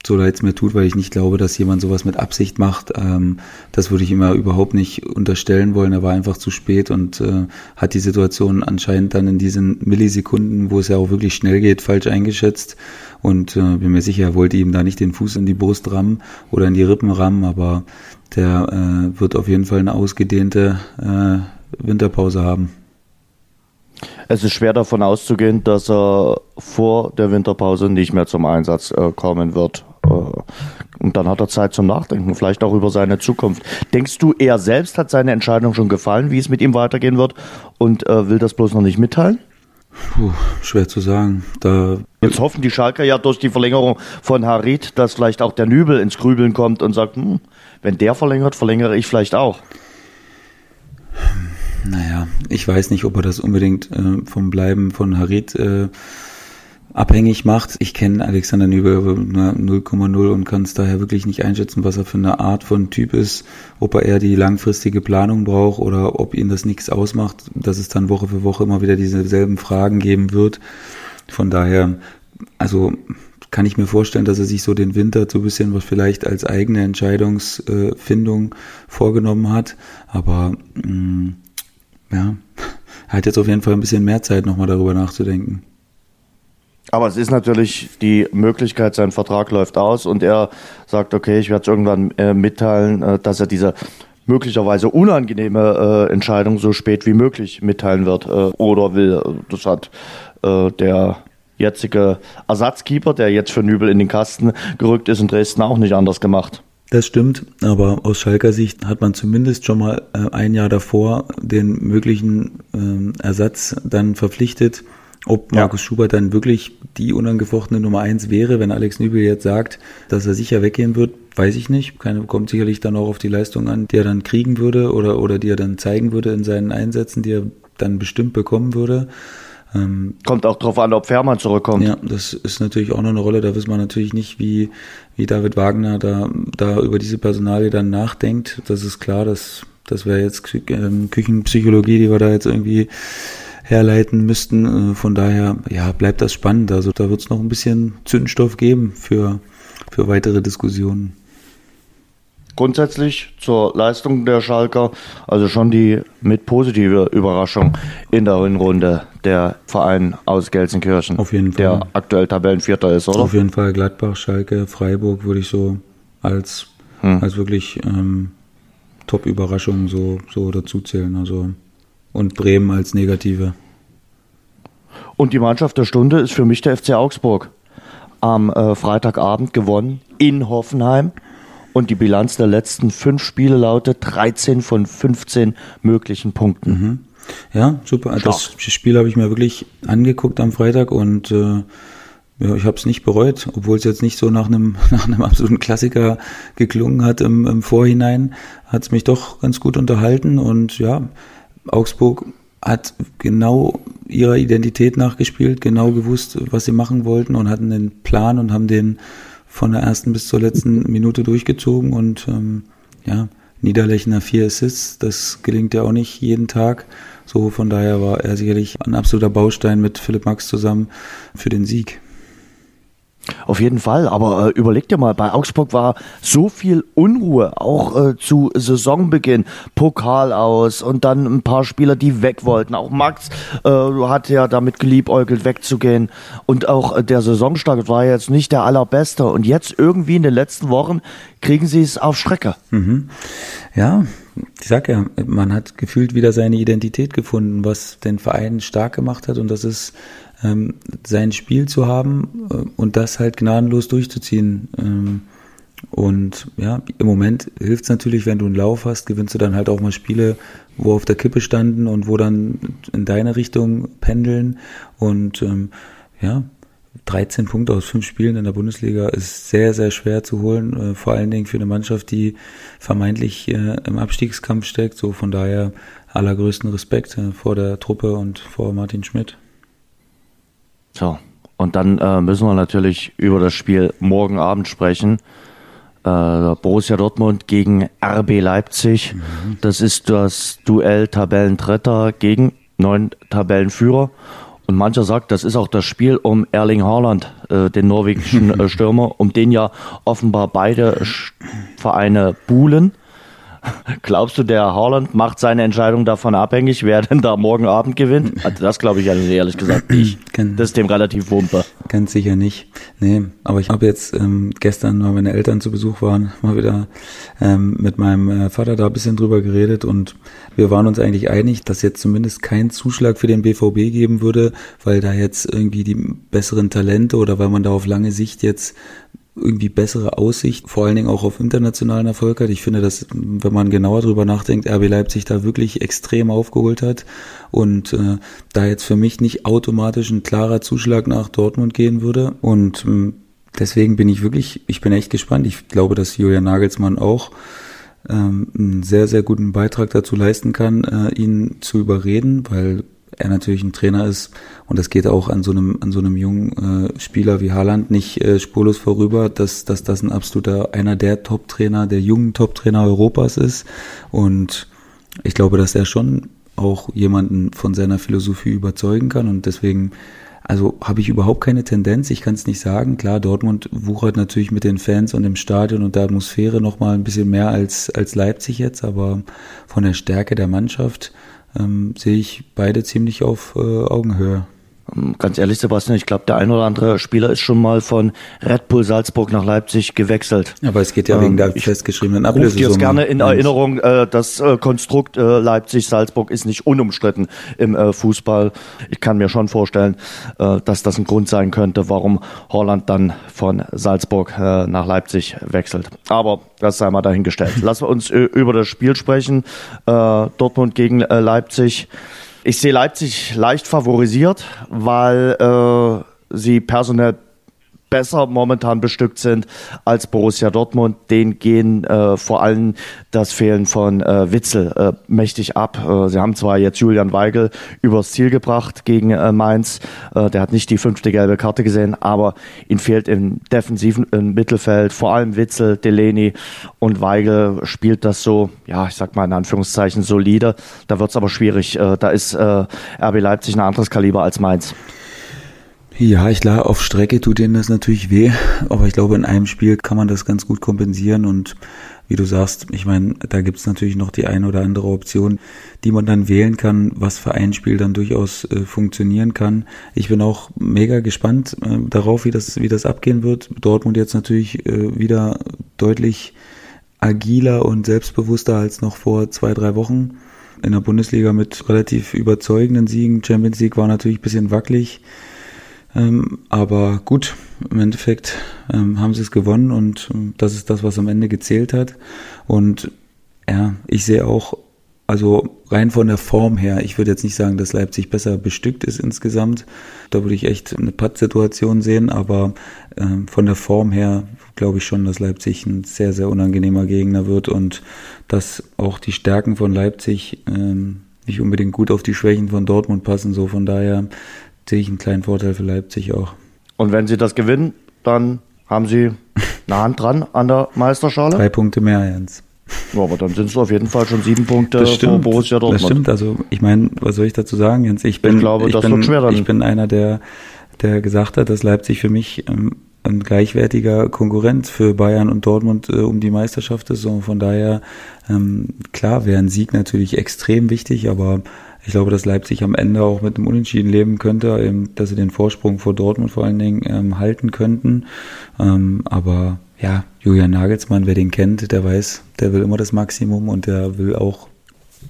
so leid es mir tut, weil ich nicht glaube, dass jemand sowas mit Absicht macht. Ähm, das würde ich immer überhaupt nicht unterstellen wollen. Er war einfach zu spät und äh, hat die Situation anscheinend dann in diesen Millisekunden, wo es ja auch wirklich schnell geht, falsch eingeschätzt. Und äh, bin mir sicher, er wollte ihm da nicht den Fuß in die Brust rammen oder in die Rippen rammen, aber der äh, wird auf jeden Fall eine ausgedehnte äh, Winterpause haben. Es ist schwer davon auszugehen, dass er vor der Winterpause nicht mehr zum Einsatz äh, kommen wird. Äh, und dann hat er Zeit zum Nachdenken, vielleicht auch über seine Zukunft. Denkst du, er selbst hat seine Entscheidung schon gefallen, wie es mit ihm weitergehen wird und äh, will das bloß noch nicht mitteilen? Puh, schwer zu sagen. Da Jetzt hoffen die Schalker ja durch die Verlängerung von Harit, dass vielleicht auch der Nübel ins Grübeln kommt und sagt, hm, wenn der verlängert, verlängere ich vielleicht auch. Naja, ich weiß nicht, ob er das unbedingt äh, vom Bleiben von Harit äh, abhängig macht. Ich kenne Alexander Nübel 0,0 und kann es daher wirklich nicht einschätzen, was er für eine Art von Typ ist, ob er eher die langfristige Planung braucht oder ob ihn das nichts ausmacht, dass es dann Woche für Woche immer wieder dieselben Fragen geben wird. Von daher, also kann ich mir vorstellen, dass er sich so den Winter so ein bisschen was vielleicht als eigene Entscheidungsfindung vorgenommen hat. Aber mh, mm, ja, er hat jetzt auf jeden Fall ein bisschen mehr Zeit, nochmal darüber nachzudenken. Aber es ist natürlich die Möglichkeit, sein Vertrag läuft aus und er sagt, okay, ich werde es irgendwann äh, mitteilen, äh, dass er diese möglicherweise unangenehme äh, Entscheidung so spät wie möglich mitteilen wird äh, oder will. Das hat äh, der jetzige Ersatzkeeper, der jetzt für Nübel in den Kasten gerückt ist, in Dresden auch nicht anders gemacht. Das stimmt, aber aus Schalker Sicht hat man zumindest schon mal äh, ein Jahr davor den möglichen äh, Ersatz dann verpflichtet. Ob Markus ja. Schubert dann wirklich die unangefochtene Nummer eins wäre, wenn Alex Nübel jetzt sagt, dass er sicher weggehen wird, weiß ich nicht. Keine, kommt sicherlich dann auch auf die Leistung an, die er dann kriegen würde oder, oder die er dann zeigen würde in seinen Einsätzen, die er dann bestimmt bekommen würde. Ähm, Kommt auch darauf an, ob Fährmann zurückkommt. Ja, das ist natürlich auch noch eine Rolle. Da wissen wir natürlich nicht, wie, wie David Wagner da, da über diese Personalie dann nachdenkt. Das ist klar, dass das wäre jetzt ähm, Küchenpsychologie, die wir da jetzt irgendwie herleiten müssten. Äh, von daher, ja, bleibt das spannend. Also da wird es noch ein bisschen Zündstoff geben für, für weitere Diskussionen grundsätzlich zur Leistung der Schalker, also schon die mit positive Überraschung in der Hinrunde der Verein aus Gelsenkirchen. Auf jeden Fall. Der aktuell Tabellenvierter ist, oder? Auf jeden Fall Gladbach, Schalke, Freiburg würde ich so als, hm. als wirklich ähm, Top-Überraschung so, so dazu zählen. Also, und Bremen als negative. Und die Mannschaft der Stunde ist für mich der FC Augsburg. Am äh, Freitagabend gewonnen in Hoffenheim und die Bilanz der letzten fünf Spiele lautet 13 von 15 möglichen Punkten. Mhm. Ja, super. Stark. Das Spiel habe ich mir wirklich angeguckt am Freitag und äh, ja, ich habe es nicht bereut, obwohl es jetzt nicht so nach einem nach einem absoluten Klassiker geklungen hat im, im Vorhinein, hat es mich doch ganz gut unterhalten und ja, Augsburg hat genau ihrer Identität nachgespielt, genau gewusst, was sie machen wollten und hatten den Plan und haben den von der ersten bis zur letzten Minute durchgezogen und ähm, ja, Niederlechner vier Assists, das gelingt ja auch nicht jeden Tag. So von daher war er sicherlich ein absoluter Baustein mit Philipp Max zusammen für den Sieg. Auf jeden Fall, aber äh, überleg dir mal, bei Augsburg war so viel Unruhe, auch äh, zu Saisonbeginn, Pokal aus und dann ein paar Spieler, die weg wollten. Auch Max äh, hat ja damit geliebäugelt, wegzugehen. Und auch äh, der Saisonstart war jetzt nicht der allerbeste. Und jetzt irgendwie in den letzten Wochen kriegen sie es auf Strecke. Mhm. Ja, ich sag ja, man hat gefühlt wieder seine Identität gefunden, was den Verein stark gemacht hat. Und das ist ähm, sein Spiel zu haben äh, und das halt gnadenlos durchzuziehen. Ähm, und ja, im Moment hilft es natürlich, wenn du einen Lauf hast, gewinnst du dann halt auch mal Spiele, wo auf der Kippe standen und wo dann in deine Richtung pendeln. Und ähm, ja, 13 Punkte aus fünf Spielen in der Bundesliga ist sehr, sehr schwer zu holen, äh, vor allen Dingen für eine Mannschaft, die vermeintlich äh, im Abstiegskampf steckt. So von daher allergrößten Respekt äh, vor der Truppe und vor Martin Schmidt. So, und dann äh, müssen wir natürlich über das Spiel morgen Abend sprechen. Äh, Borussia Dortmund gegen RB Leipzig. Mhm. Das ist das Duell Tabellendritter gegen neun Tabellenführer. Und mancher sagt, das ist auch das Spiel um Erling Haaland, äh, den norwegischen äh, Stürmer, um den ja offenbar beide Vereine buhlen. Glaubst du, der Haaland macht seine Entscheidung davon abhängig, wer denn da morgen Abend gewinnt? Also das glaube ich ehrlich gesagt nicht. Das ist dem relativ wumpe. Ganz sicher nicht. Nee, aber ich habe jetzt ähm, gestern, weil meine Eltern zu Besuch waren, mal wieder ähm, mit meinem äh, Vater da ein bisschen drüber geredet und wir waren uns eigentlich einig, dass jetzt zumindest kein Zuschlag für den BVB geben würde, weil da jetzt irgendwie die besseren Talente oder weil man da auf lange Sicht jetzt irgendwie bessere Aussicht, vor allen Dingen auch auf internationalen Erfolg hat. Ich finde, dass, wenn man genauer drüber nachdenkt, RB Leipzig da wirklich extrem aufgeholt hat und äh, da jetzt für mich nicht automatisch ein klarer Zuschlag nach Dortmund gehen würde. Und äh, deswegen bin ich wirklich, ich bin echt gespannt. Ich glaube, dass Julian Nagelsmann auch ähm, einen sehr, sehr guten Beitrag dazu leisten kann, äh, ihn zu überreden, weil er natürlich ein Trainer ist. Und das geht auch an so einem an so einem jungen äh, Spieler wie Haaland nicht äh, spurlos vorüber, dass, dass das ein absoluter einer der Top-Trainer, der jungen Top-Trainer Europas ist. Und ich glaube, dass er schon auch jemanden von seiner Philosophie überzeugen kann. Und deswegen also habe ich überhaupt keine Tendenz, ich kann es nicht sagen. Klar, Dortmund wuchert natürlich mit den Fans und dem Stadion und der Atmosphäre nochmal ein bisschen mehr als, als Leipzig jetzt, aber von der Stärke der Mannschaft ähm, sehe ich beide ziemlich auf äh, Augenhöhe. Ähm, ganz ehrlich, Sebastian, ich glaube, der ein oder andere Spieler ist schon mal von Red Bull Salzburg nach Leipzig gewechselt. Aber es geht ja wegen der festgeschriebenen Ablösesumme. Ich rufe dir gerne in Erinnerung, äh, das äh, Konstrukt äh, Leipzig-Salzburg ist nicht unumstritten im äh, Fußball. Ich kann mir schon vorstellen, äh, dass das ein Grund sein könnte, warum Holland dann von Salzburg äh, nach Leipzig wechselt. Aber das sei mal dahingestellt. Lassen wir uns über das Spiel sprechen. Dortmund gegen Leipzig. Ich sehe Leipzig leicht favorisiert, weil äh, sie personell besser momentan bestückt sind als Borussia Dortmund. Den gehen äh, vor allem das Fehlen von äh, Witzel äh, mächtig ab. Äh, sie haben zwar jetzt Julian Weigel übers Ziel gebracht gegen äh, Mainz. Äh, der hat nicht die fünfte gelbe Karte gesehen, aber ihn fehlt im defensiven im Mittelfeld vor allem Witzel, Delaney und Weigel spielt das so, ja, ich sag mal in Anführungszeichen solide. Da wird's aber schwierig. Äh, da ist äh, RB Leipzig ein anderes Kaliber als Mainz. Ja, ich klar, auf Strecke tut denen das natürlich weh, aber ich glaube, in einem Spiel kann man das ganz gut kompensieren und wie du sagst, ich meine, da gibt's natürlich noch die eine oder andere Option, die man dann wählen kann, was für ein Spiel dann durchaus äh, funktionieren kann. Ich bin auch mega gespannt äh, darauf, wie das, wie das abgehen wird. Dortmund jetzt natürlich äh, wieder deutlich agiler und selbstbewusster als noch vor zwei, drei Wochen. In der Bundesliga mit relativ überzeugenden Siegen. Champions League war natürlich ein bisschen wackelig. Ähm, aber gut, im Endeffekt ähm, haben sie es gewonnen und ähm, das ist das, was am Ende gezählt hat. Und ja, ich sehe auch, also rein von der Form her, ich würde jetzt nicht sagen, dass Leipzig besser bestückt ist insgesamt. Da würde ich echt eine Pattsituation sehen, aber ähm, von der Form her glaube ich schon, dass Leipzig ein sehr, sehr unangenehmer Gegner wird und dass auch die Stärken von Leipzig ähm, nicht unbedingt gut auf die Schwächen von Dortmund passen. So von daher sehe ich einen kleinen Vorteil für Leipzig auch. Und wenn sie das gewinnen, dann haben sie eine Hand dran an der Meisterschale? Drei Punkte mehr, Jens. Ja, aber dann sind es auf jeden Fall schon sieben Punkte das stimmt, vor Borussia Dortmund. Das stimmt, also ich meine, was soll ich dazu sagen, Jens? Ich, bin, ich glaube, ich das bin, wird schwer dann. Ich bin einer, der, der gesagt hat, dass Leipzig für mich ähm, ein gleichwertiger Konkurrent für Bayern und Dortmund äh, um die Meisterschaft ist. Und von daher, ähm, klar, wäre ein Sieg natürlich extrem wichtig, aber ich glaube, dass Leipzig am Ende auch mit einem Unentschieden leben könnte, eben, dass sie den Vorsprung vor Dortmund vor allen Dingen ähm, halten könnten. Ähm, aber ja, Julian Nagelsmann, wer den kennt, der weiß, der will immer das Maximum und der will auch,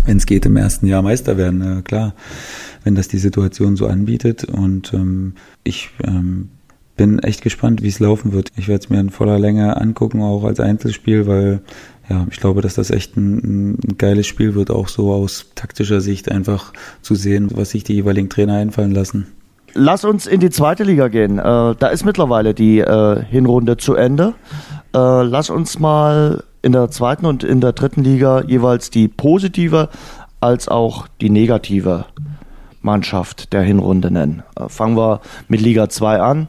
wenn es geht, im ersten Jahr Meister werden. Äh, klar, wenn das die Situation so anbietet. Und ähm, ich ähm, bin echt gespannt, wie es laufen wird. Ich werde es mir in voller Länge angucken, auch als Einzelspiel, weil ja, ich glaube, dass das echt ein, ein, geiles Spiel wird, auch so aus taktischer Sicht einfach zu sehen, was sich die jeweiligen Trainer einfallen lassen. Lass uns in die zweite Liga gehen. Äh, da ist mittlerweile die äh, Hinrunde zu Ende. Äh, lass uns mal in der zweiten und in der dritten Liga jeweils die positive als auch die negative Mannschaft der Hinrunde nennen. Äh, fangen wir mit Liga 2 an.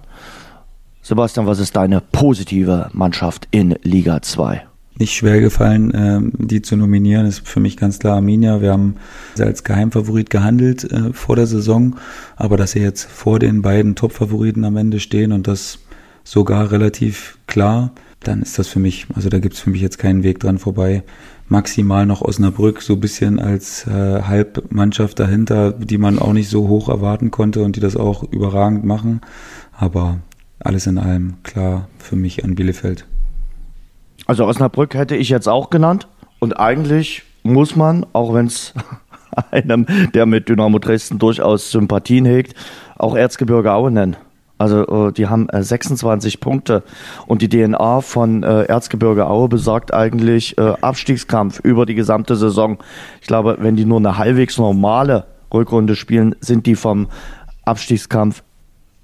Sebastian, was ist deine positive Mannschaft in Liga 2? Nicht schwer gefallen, ähm, die zu nominieren. Das ist für mich ganz klar Arminia. Wir haben als Geheimfavorit gehandelt äh, vor der Saison, aber dass sie jetzt vor den beiden Top-Favoriten am Ende stehen und das sogar relativ klar, dann ist das für mich, also da gibt es für mich jetzt keinen Weg dran vorbei. Maximal noch Osnabrück so bisschen als äh, Halbmannschaft dahinter, die man auch nicht so hoch erwarten konnte und die das auch überragend machen. Aber alles in allem klar für mich an Bielefeld. Also Osnabrück hätte ich jetzt auch genannt. Und eigentlich muss man, auch wenn es einem, der mit Dynamo Dresden durchaus Sympathien hegt, auch Erzgebirge Aue nennen. Also äh, die haben 26 äh, Punkte und die DNA von äh, Erzgebirge Aue besagt eigentlich Abstiegskampf über die gesamte Saison. Ich glaube, wenn die nur eine halbwegs normale Rückrunde spielen, sind die vom Abstiegskampf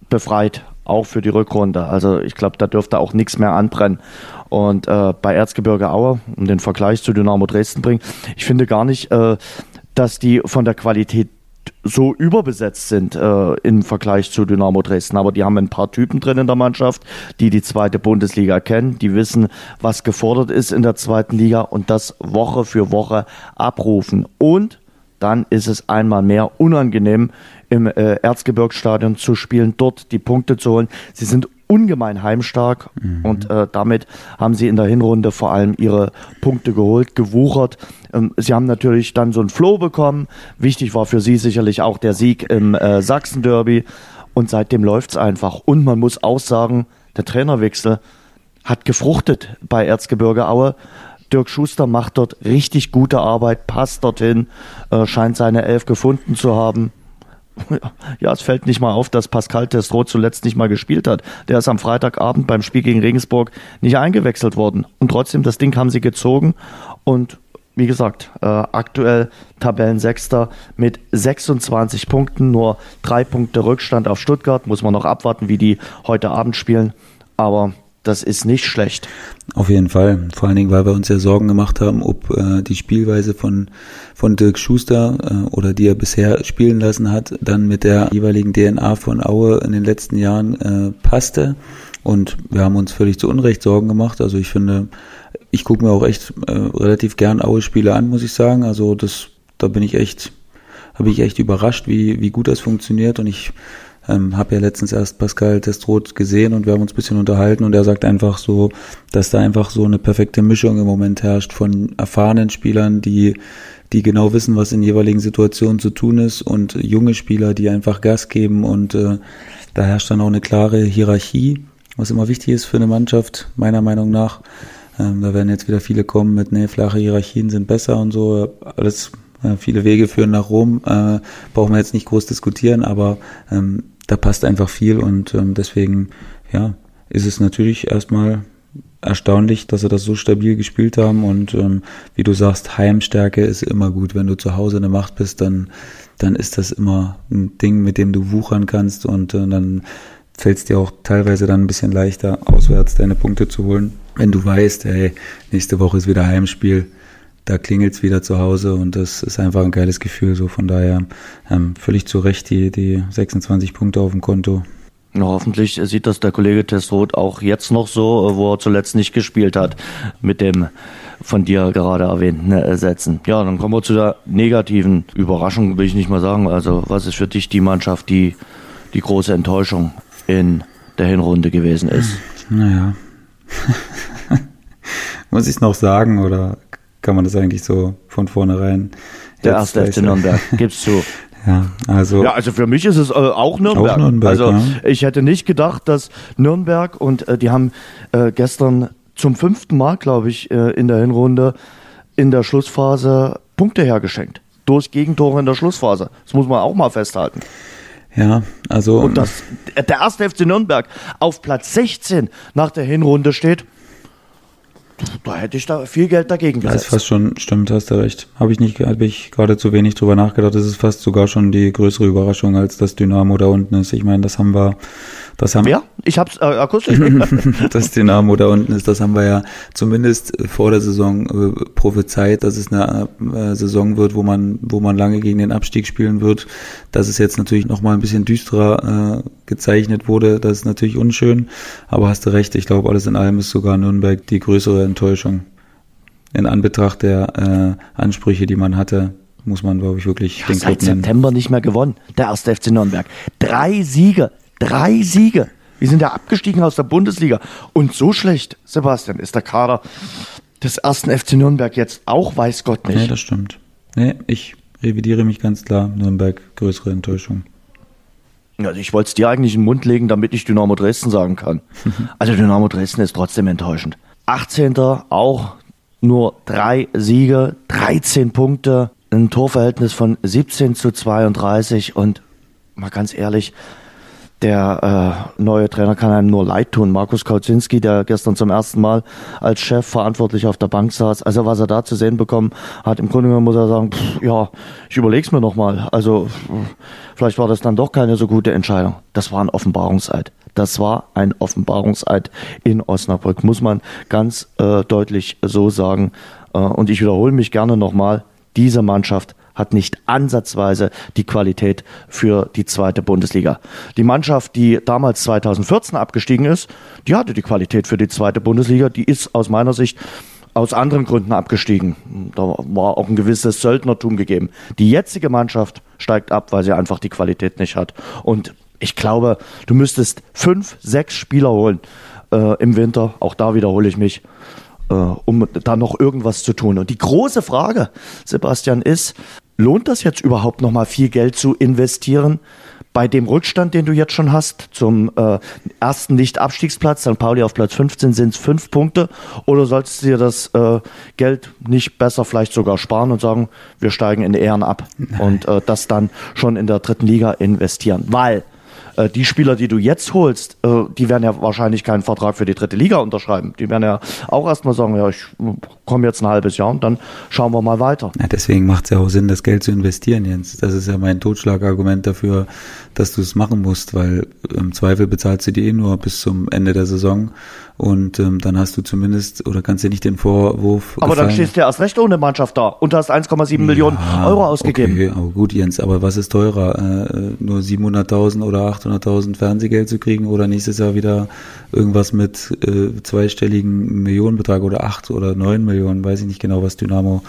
befreit, auch für die Rückrunde. Also ich glaube, da dürfte auch nichts mehr anbrennen. Und äh, bei Erzgebirge Aue, um den Vergleich zu Dynamo Dresden bringen, ich finde gar nicht, äh, dass die von der Qualität so überbesetzt sind äh, im Vergleich zu Dynamo Dresden. Aber die haben ein paar Typen drin in der Mannschaft, die die zweite Bundesliga kennen, die wissen, was gefordert ist in der zweiten Liga und das Woche für Woche abrufen. Und dann ist es einmal mehr unangenehm, im äh, Erzgebirgsstadion zu spielen, dort die Punkte zu holen. Sie sind ungemein heimstark mhm. und äh, damit haben sie in der Hinrunde vor allem ihre Punkte geholt, gewuchert. Ähm, sie haben natürlich dann so ein Flow bekommen. Wichtig war für sie sicherlich auch der Sieg im äh, Sachsen-Derby und seitdem läuft's einfach. Und man muss auch sagen, der Trainerwechsel hat gefruchtet bei Erzgebirge Aue. Dirk Schuster macht dort richtig gute Arbeit, passt dorthin, äh, scheint seine Elf gefunden zu haben. Ja, es fällt nicht mal auf, dass Pascal Testro zuletzt nicht mal gespielt hat. Der ist am Freitagabend beim Spiel gegen Regensburg nicht eingewechselt worden. Und trotzdem, das Ding haben sie gezogen. Und wie gesagt, äh, aktuell Tabellensechster mit 26 Punkten, nur drei Punkte Rückstand auf Stuttgart. Muss man noch abwarten, wie die heute Abend spielen. Aber das ist nicht schlecht. Auf jeden Fall. Vor allen Dingen, weil wir uns ja Sorgen gemacht haben, ob äh, die Spielweise von, von Dirk Schuster äh, oder die er bisher spielen lassen hat, dann mit der jeweiligen DNA von Aue in den letzten Jahren äh, passte. Und wir haben uns völlig zu Unrecht Sorgen gemacht. Also ich finde, ich gucke mir auch echt äh, relativ gern Aue-Spiele an, muss ich sagen. Also das, da bin ich echt, habe ich echt überrascht, wie, wie gut das funktioniert. Und ich ähm, habe ja letztens erst Pascal Testroth gesehen und wir haben uns ein bisschen unterhalten und er sagt einfach so, dass da einfach so eine perfekte Mischung im Moment herrscht von erfahrenen Spielern, die die genau wissen, was in jeweiligen Situationen zu tun ist und junge Spieler, die einfach Gas geben und äh, da herrscht dann auch eine klare Hierarchie, was immer wichtig ist für eine Mannschaft, meiner Meinung nach. Ähm, da werden jetzt wieder viele kommen mit, ne, flache Hierarchien sind besser und so, alles äh, viele Wege führen nach Rom, äh, brauchen wir jetzt nicht groß diskutieren, aber ähm, da passt einfach viel und ähm, deswegen, ja, ist es natürlich erstmal erstaunlich, dass sie das so stabil gespielt haben und ähm, wie du sagst, Heimstärke ist immer gut. Wenn du zu Hause in der Macht bist, dann, dann ist das immer ein Ding, mit dem du wuchern kannst und äh, dann fällt es dir auch teilweise dann ein bisschen leichter, auswärts deine Punkte zu holen. Wenn du weißt, hey, nächste Woche ist wieder Heimspiel, da klingelt's wieder zu Hause und das ist einfach ein geiles Gefühl. So von daher ähm, völlig zu Recht die, die 26 Punkte auf dem Konto. Ja, hoffentlich sieht das der Kollege Testroth auch jetzt noch so, wo er zuletzt nicht gespielt hat, mit dem von dir gerade erwähnten äh, Sätzen. Ja, dann kommen wir zu der negativen Überraschung, will ich nicht mal sagen. Also, was ist für dich die Mannschaft, die die große Enttäuschung in der Hinrunde gewesen ist? Naja. Muss ich noch sagen oder kann man das eigentlich so von vornherein. Der erste FC Nürnberg, gibst du. Ja, also. Ja, also für mich ist es äh, auch Nürnberg. Auch Nürnberg also ja. ich hätte nicht gedacht, dass Nürnberg und äh, die haben äh, gestern zum fünften Mal, glaube ich, äh, in der Hinrunde in der Schlussphase Punkte hergeschenkt. Durch Gegentore in der Schlussphase. Das muss man auch mal festhalten. Ja, also. Und dass der erste FC Nürnberg auf Platz 16 nach der Hinrunde steht, da hätte ich da viel Geld dagegen gesetzt. Das ist fast schon, stimmt, hast du recht. Habe ich nicht, habe ich gerade zu wenig drüber nachgedacht. Das ist fast sogar schon die größere Überraschung, als das Dynamo da unten ist. Ich meine, das haben wir, das haben Wer? Ich hab's äh, akustisch. das Dynamo da unten ist, das haben wir ja zumindest vor der Saison äh, prophezeit, dass es eine äh, Saison wird, wo man, wo man lange gegen den Abstieg spielen wird. Dass es jetzt natürlich noch mal ein bisschen düsterer äh, gezeichnet wurde, das ist natürlich unschön. Aber hast du recht, ich glaube, alles in allem ist sogar Nürnberg die größere Enttäuschung. in Anbetracht der äh, Ansprüche, die man hatte, muss man, glaube ich, wirklich ja, den seit. September nicht mehr gewonnen, der erste FC Nürnberg. Drei Siege, drei Siege. Wir sind ja abgestiegen aus der Bundesliga. Und so schlecht, Sebastian, ist der Kader des ersten FC Nürnberg jetzt auch, weiß Gott Nee, nicht. das stimmt. Nee, ich revidiere mich ganz klar. Nürnberg, größere Enttäuschung. Also ich wollte es dir eigentlich in den Mund legen, damit ich Dynamo Dresden sagen kann. Also Dynamo Dresden ist trotzdem enttäuschend. 18. auch nur drei Siege, 13 Punkte, ein Torverhältnis von 17 zu 32 und mal ganz ehrlich, der äh, neue Trainer kann einem nur leid tun. Markus Kauzinski, der gestern zum ersten Mal als Chef verantwortlich auf der Bank saß, also was er da zu sehen bekommen hat, im Grunde genommen muss er sagen, pff, ja, ich überleg's mir nochmal. Also vielleicht war das dann doch keine so gute Entscheidung. Das war ein Offenbarungseid. Das war ein Offenbarungseid in Osnabrück, muss man ganz äh, deutlich so sagen. Äh, und ich wiederhole mich gerne nochmal, diese Mannschaft hat nicht ansatzweise die Qualität für die zweite Bundesliga. Die Mannschaft, die damals 2014 abgestiegen ist, die hatte die Qualität für die zweite Bundesliga. Die ist aus meiner Sicht aus anderen Gründen abgestiegen. Da war auch ein gewisses Söldnertum gegeben. Die jetzige Mannschaft steigt ab, weil sie einfach die Qualität nicht hat. Und ich glaube, du müsstest fünf, sechs Spieler holen äh, im Winter. Auch da wiederhole ich mich äh, um da noch irgendwas zu tun. Und die große Frage, Sebastian, ist, lohnt das jetzt überhaupt noch mal viel Geld zu investieren? Bei dem Rückstand, den du jetzt schon hast, zum äh, ersten Nicht-Abstiegsplatz, St. Pauli auf Platz 15 sind es fünf Punkte, oder solltest du dir das äh, Geld nicht besser vielleicht sogar sparen und sagen, wir steigen in Ehren ab und äh, das dann schon in der dritten Liga investieren? Weil äh, die Spieler, die du jetzt holst, äh, die werden ja wahrscheinlich keinen Vertrag für die dritte Liga unterschreiben. Die werden ja auch erstmal sagen, ja, ich komme jetzt ein halbes Jahr und dann schauen wir mal weiter. Ja, deswegen macht es ja auch Sinn, das Geld zu investieren, Jens. Das ist ja mein Totschlagargument dafür, dass du es machen musst, weil im Zweifel bezahlst du die eh nur bis zum Ende der Saison und ähm, dann hast du zumindest oder kannst dir nicht den Vorwurf. Aber dann gefallen- stehst du ja erst recht ohne Mannschaft da und hast 1,7 Millionen Euro ausgegeben. Okay, aber gut, Jens, aber was ist teurer? Äh, nur 700.000 oder 800.000 Fernsehgeld zu kriegen oder nächstes Jahr wieder irgendwas mit äh, zweistelligen Millionenbetrag oder acht oder neun Millionen, weiß ich nicht genau, was Dynamo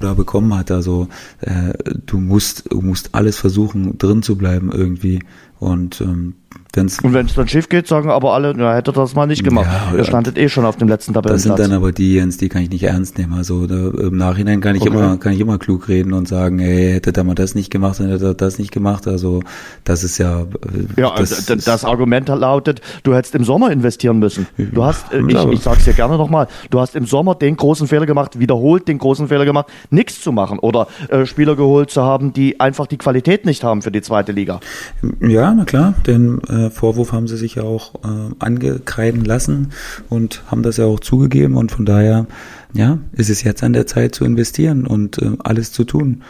da bekommen hat. Also äh, du musst, du musst alles versuchen, drin zu bleiben irgendwie. Und ähm, wenn's Und wenn es dann schief geht, sagen aber alle, na, hätte das mal nicht gemacht. Ja, Ihr standet eh schon auf dem letzten Das sind Tabellenplatz. dann aber die, Jens, die kann ich nicht ernst nehmen. Also da, im Nachhinein kann ich Okay. immer, kann ich immer klug reden und sagen, ey, hätte da mal das nicht gemacht, dann hätte er das nicht gemacht. Also das ist ja, äh, Ja, das, das, das Argument lautet, du hättest im Sommer investieren müssen. Du hast, äh, ich, ich sag's dir gerne nochmal, du hast im Sommer den großen Fehler gemacht, wiederholt den großen Fehler gemacht, nichts zu machen oder äh, Spieler geholt zu haben, die einfach die Qualität nicht haben für die zweite Liga. Ja, na klar, den äh, Vorwurf haben sie sich ja auch äh, angekreiden lassen und haben das ja auch zugegeben und von daher, ja, ist es jetzt an der Zeit zu investieren und äh, alles zu tun.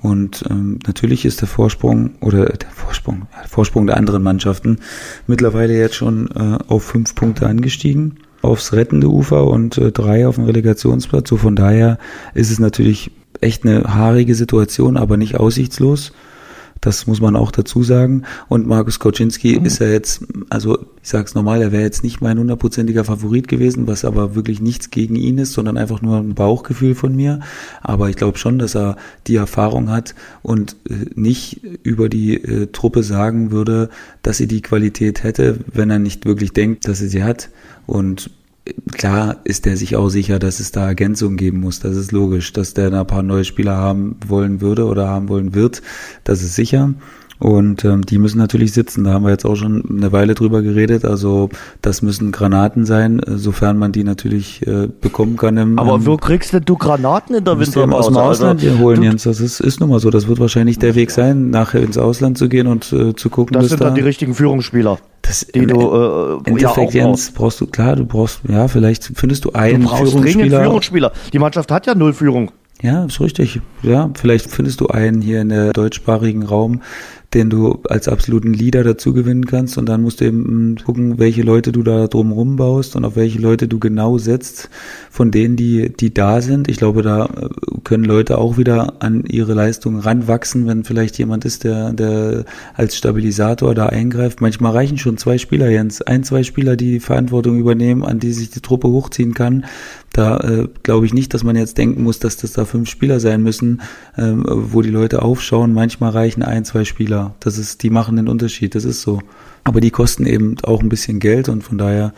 Und ähm, natürlich ist der Vorsprung oder der Vorsprung, der Vorsprung der anderen Mannschaften mittlerweile jetzt schon äh, auf fünf Punkte angestiegen aufs rettende Ufer und äh, drei auf dem Relegationsplatz. So von daher ist es natürlich echt eine haarige Situation, aber nicht aussichtslos. Das muss man auch dazu sagen. Und Markus Koczynski ist ja jetzt, also ich sage es normal, er wäre jetzt nicht mein hundertprozentiger Favorit gewesen, was aber wirklich nichts gegen ihn ist, sondern einfach nur ein Bauchgefühl von mir. Aber ich glaube schon, dass er die Erfahrung hat und äh, nicht über die äh, Truppe sagen würde, dass sie die Qualität hätte, wenn er nicht wirklich denkt, dass sie sie hat. Und klar ist er sich auch sicher, dass es da Ergänzungen geben muss. Das ist logisch, dass der da ein paar neue Spieler haben wollen würde oder haben wollen wird. Das ist sicher. Und ähm, die müssen natürlich sitzen. Da haben wir jetzt auch schon eine Weile drüber geredet. Also das müssen Granaten sein, äh, sofern man die natürlich äh, bekommen kann. Im, Aber im, wo kriegst denn du Granaten in der du Winterpause? aus dem Ausland Also, holen, du- Jens. Das ist, ist nun mal so. Das wird wahrscheinlich der Weg sein, nachher ins Ausland zu gehen und äh, zu gucken, Das sind da dann die richtigen Führungsspieler, das, die im du äh, Endeffekt, ja, Jens, brauchst du, klar, du brauchst, ja, vielleicht findest du Du einen brauchst dringend Führungsspieler. Führungsspieler. Die Mannschaft hat ja null Führung. Ja, ist richtig. Ja, vielleicht findest du einen hier in der deutschsprachigen Raum, den du als absoluten Leader dazu gewinnen kannst und dann musst du eben mh, gucken, welche Leute du da drumherum baust und auf welche Leute du genau setzt von denen, die, die da sind. Ich glaube, da äh, können Leute auch wieder an ihre Leistungen ranwachsen, wenn vielleicht jemand ist, der, der als Stabilisator da eingreift. Manchmal reichen schon zwei Spieler, Jens. Ein, zwei Spieler, die die Verantwortung übernehmen, an die sich die Truppe hochziehen kann. Da äh, glaube ich nicht, dass man jetzt denken muss, dass das da fünf Spieler sein müssen, ähm, wo die Leute aufschauen. Manchmal reichen ein, zwei Spieler. Das ist, die machen den Unterschied. Das ist so. Aber die kosten eben auch ein bisschen Geld und von daher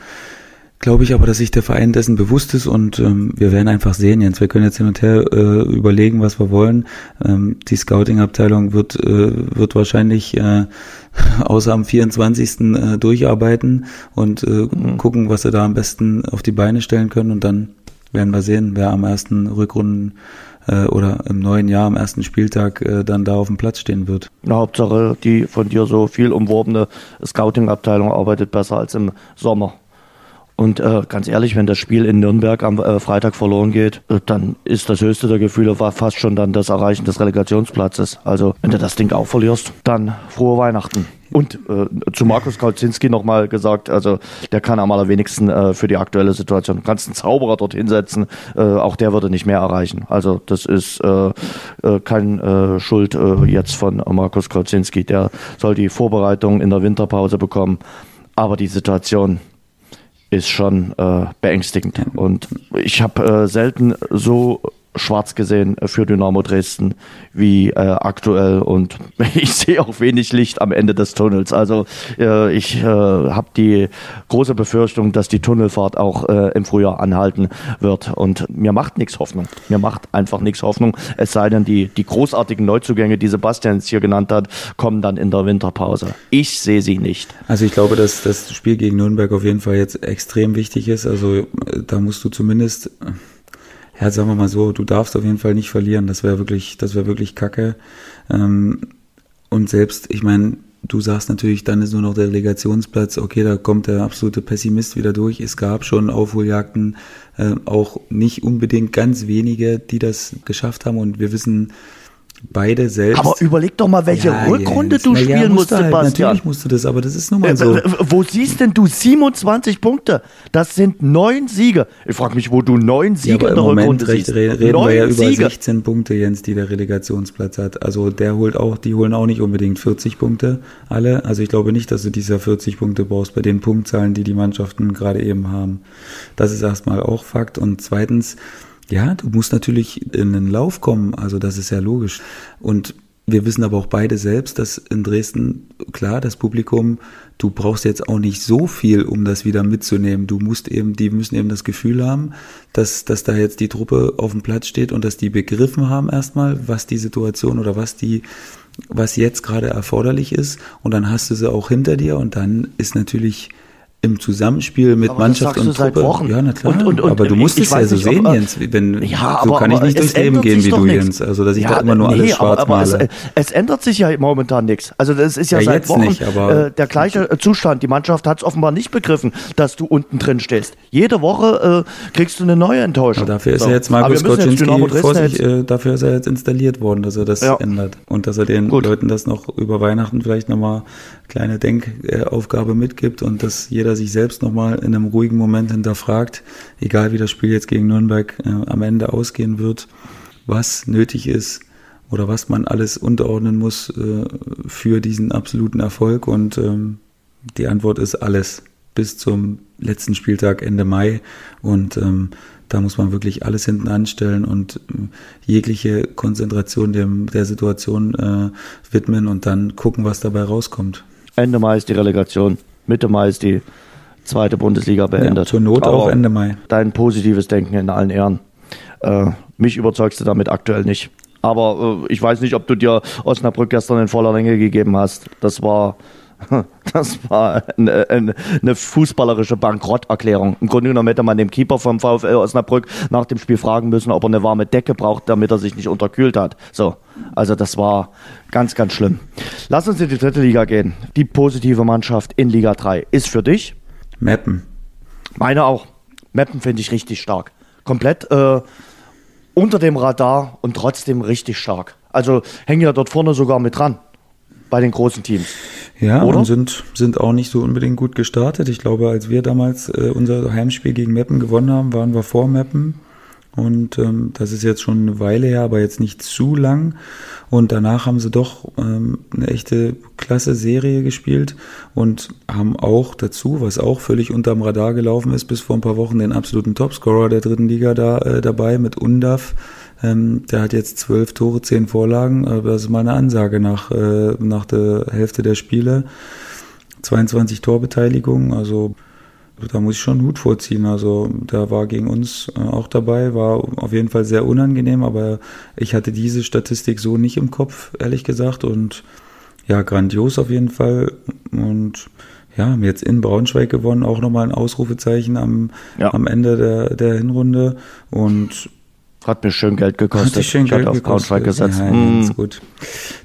glaube ich aber, dass sich der Verein dessen bewusst ist und ähm, wir werden einfach sehen jetzt. Wir können jetzt hin und her äh, überlegen, was wir wollen. Ähm, die Scouting-Abteilung wird, äh, wird wahrscheinlich äh, außer am 24. Äh, durcharbeiten und äh, mhm. gucken, was sie da am besten auf die Beine stellen können und dann werden wir sehen, wer am ersten Rückrunden äh, oder im neuen Jahr am ersten Spieltag äh, dann da auf dem Platz stehen wird. Na, Hauptsache, die von dir so viel umworbene Scouting-Abteilung arbeitet besser als im Sommer. Und äh, ganz ehrlich, wenn das Spiel in Nürnberg am äh, Freitag verloren geht, äh, dann ist das höchste der Gefühle fast schon dann das Erreichen des Relegationsplatzes. Also wenn du das Ding auch verlierst, dann frohe Weihnachten. Und äh, zu Markus Kautzinski nochmal gesagt, also der kann am allerwenigsten äh, für die aktuelle Situation. Du kannst einen Zauberer dort hinsetzen, äh, auch der würde nicht mehr erreichen. Also das ist äh, äh, kein äh, Schuld äh, jetzt von Markus Kautzinski. Der soll die Vorbereitung in der Winterpause bekommen. Aber die Situation ist schon äh, beängstigend. Und ich habe äh, selten so schwarz gesehen für Dynamo Dresden wie äh, aktuell und ich sehe auch wenig Licht am Ende des Tunnels. Also äh, ich äh, habe die große Befürchtung, dass die Tunnelfahrt auch äh, im Frühjahr anhalten wird und mir macht nichts Hoffnung. Mir macht einfach nichts Hoffnung, es sei denn, die, die großartigen Neuzugänge, die Sebastian jetzt hier genannt hat, kommen dann in der Winterpause. Ich sehe sie nicht. Also ich glaube, dass das Spiel gegen Nürnberg auf jeden Fall jetzt extrem wichtig ist. Also äh, da musst du zumindest ja, sagen wir mal so, du darfst auf jeden Fall nicht verlieren. Das wäre wirklich, das wäre wirklich Kacke. Ähm, und selbst, ich meine, du sagst natürlich, dann ist nur noch der Relegationsplatz, okay, da kommt der absolute Pessimist wieder durch. Es gab schon Aufholjagden, äh, auch nicht unbedingt ganz wenige, die das geschafft haben. Und wir wissen, beide selbst. Aber überleg doch mal, welche ja, Rückrunde Jens. du spielen ja, musst, halt, Sebastian. Natürlich musst du das, aber das ist nun mal äh, so. Wo siehst denn du 27 Punkte? Das sind neun Siege. Ich frage mich, wo du neun Siege ja, in der Moment Rückrunde recht, siehst. Reden neun wir ja über Siege. 16 Punkte, Jens, die der Relegationsplatz hat. Also der holt auch, die holen auch nicht unbedingt 40 Punkte alle. Also ich glaube nicht, dass du dieser 40 Punkte brauchst bei den Punktzahlen, die die Mannschaften gerade eben haben. Das ist erstmal auch Fakt. Und zweitens, ja, du musst natürlich in den Lauf kommen, also das ist ja logisch. Und wir wissen aber auch beide selbst, dass in Dresden, klar, das Publikum, du brauchst jetzt auch nicht so viel, um das wieder mitzunehmen. Du musst eben, die müssen eben das Gefühl haben, dass, dass da jetzt die Truppe auf dem Platz steht und dass die begriffen haben erstmal, was die Situation oder was die, was jetzt gerade erforderlich ist. Und dann hast du sie auch hinter dir und dann ist natürlich im Zusammenspiel mit aber Mannschaft und Truppe. Ja, na klar. Und, und, und, aber du musst es ja so nicht, sehen, Jens. Wenn, ja, so aber, kann ich nicht durchs Leben gehen wie du, Jens. Also, dass ich ja, da immer nur nee, alles schwarz aber, aber male. Es, es, ändert sich ja momentan nichts. Also, das ist ja, ja seit Wochen nicht, äh, der gleiche Zustand. Die Mannschaft hat es offenbar nicht begriffen, dass du unten drin stehst. Jede Woche äh, kriegst du eine neue Enttäuschung. Ja, dafür ist so. ja jetzt Markus Koczynski Vorsicht, äh, dafür ist er jetzt installiert worden, dass er das ändert. Und dass er den Gut. Leuten das noch über Weihnachten vielleicht nochmal kleine Denkaufgabe mitgibt und dass jeder sich selbst nochmal in einem ruhigen Moment hinterfragt, egal wie das Spiel jetzt gegen Nürnberg äh, am Ende ausgehen wird, was nötig ist oder was man alles unterordnen muss äh, für diesen absoluten Erfolg. Und ähm, die Antwort ist alles bis zum letzten Spieltag Ende Mai. Und ähm, da muss man wirklich alles hinten anstellen und äh, jegliche Konzentration dem, der Situation äh, widmen und dann gucken, was dabei rauskommt. Ende Mai ist die Relegation, Mitte Mai ist die zweite Bundesliga beendet. Ja, zur Not Aber auch Ende Mai. Dein positives Denken in allen Ehren. Äh, mich überzeugst du damit aktuell nicht. Aber äh, ich weiß nicht, ob du dir Osnabrück gestern in voller Länge gegeben hast. Das war das war eine, eine, eine, fußballerische Bankrotterklärung. Im Grunde genommen hätte man dem Keeper vom VfL Osnabrück nach dem Spiel fragen müssen, ob er eine warme Decke braucht, damit er sich nicht unterkühlt hat. So, also das war ganz, ganz schlimm. Lass uns in die dritte Liga gehen. Die positive Mannschaft in Liga 3 ist für dich? Meppen. Meine auch. Meppen finde ich richtig stark. Komplett äh, unter dem Radar und trotzdem richtig stark. Also hängen ja dort vorne sogar mit dran bei den großen Teams. Ja, Oder? und sind, sind auch nicht so unbedingt gut gestartet. Ich glaube, als wir damals äh, unser Heimspiel gegen Meppen gewonnen haben, waren wir vor Meppen. Und ähm, das ist jetzt schon eine Weile her, aber jetzt nicht zu lang. Und danach haben sie doch ähm, eine echte klasse Serie gespielt und haben auch dazu, was auch völlig unterm Radar gelaufen ist, bis vor ein paar Wochen den absoluten Topscorer der dritten Liga da äh, dabei mit Undaf. Ähm, der hat jetzt zwölf Tore, zehn Vorlagen. Aber das ist mal eine Ansage nach, äh, nach der Hälfte der Spiele. 22 Torbeteiligungen, also da muss ich schon einen Hut vorziehen. Also da war gegen uns äh, auch dabei, war auf jeden Fall sehr unangenehm, aber ich hatte diese Statistik so nicht im Kopf, ehrlich gesagt. Und ja, grandios auf jeden Fall. Und ja, haben jetzt in Braunschweig gewonnen, auch nochmal ein Ausrufezeichen am, ja. am Ende der, der Hinrunde. Und hat mir schön Geld gekostet. Hat schön ich Geld auf gekostet. gesetzt. Ja, hm. gut.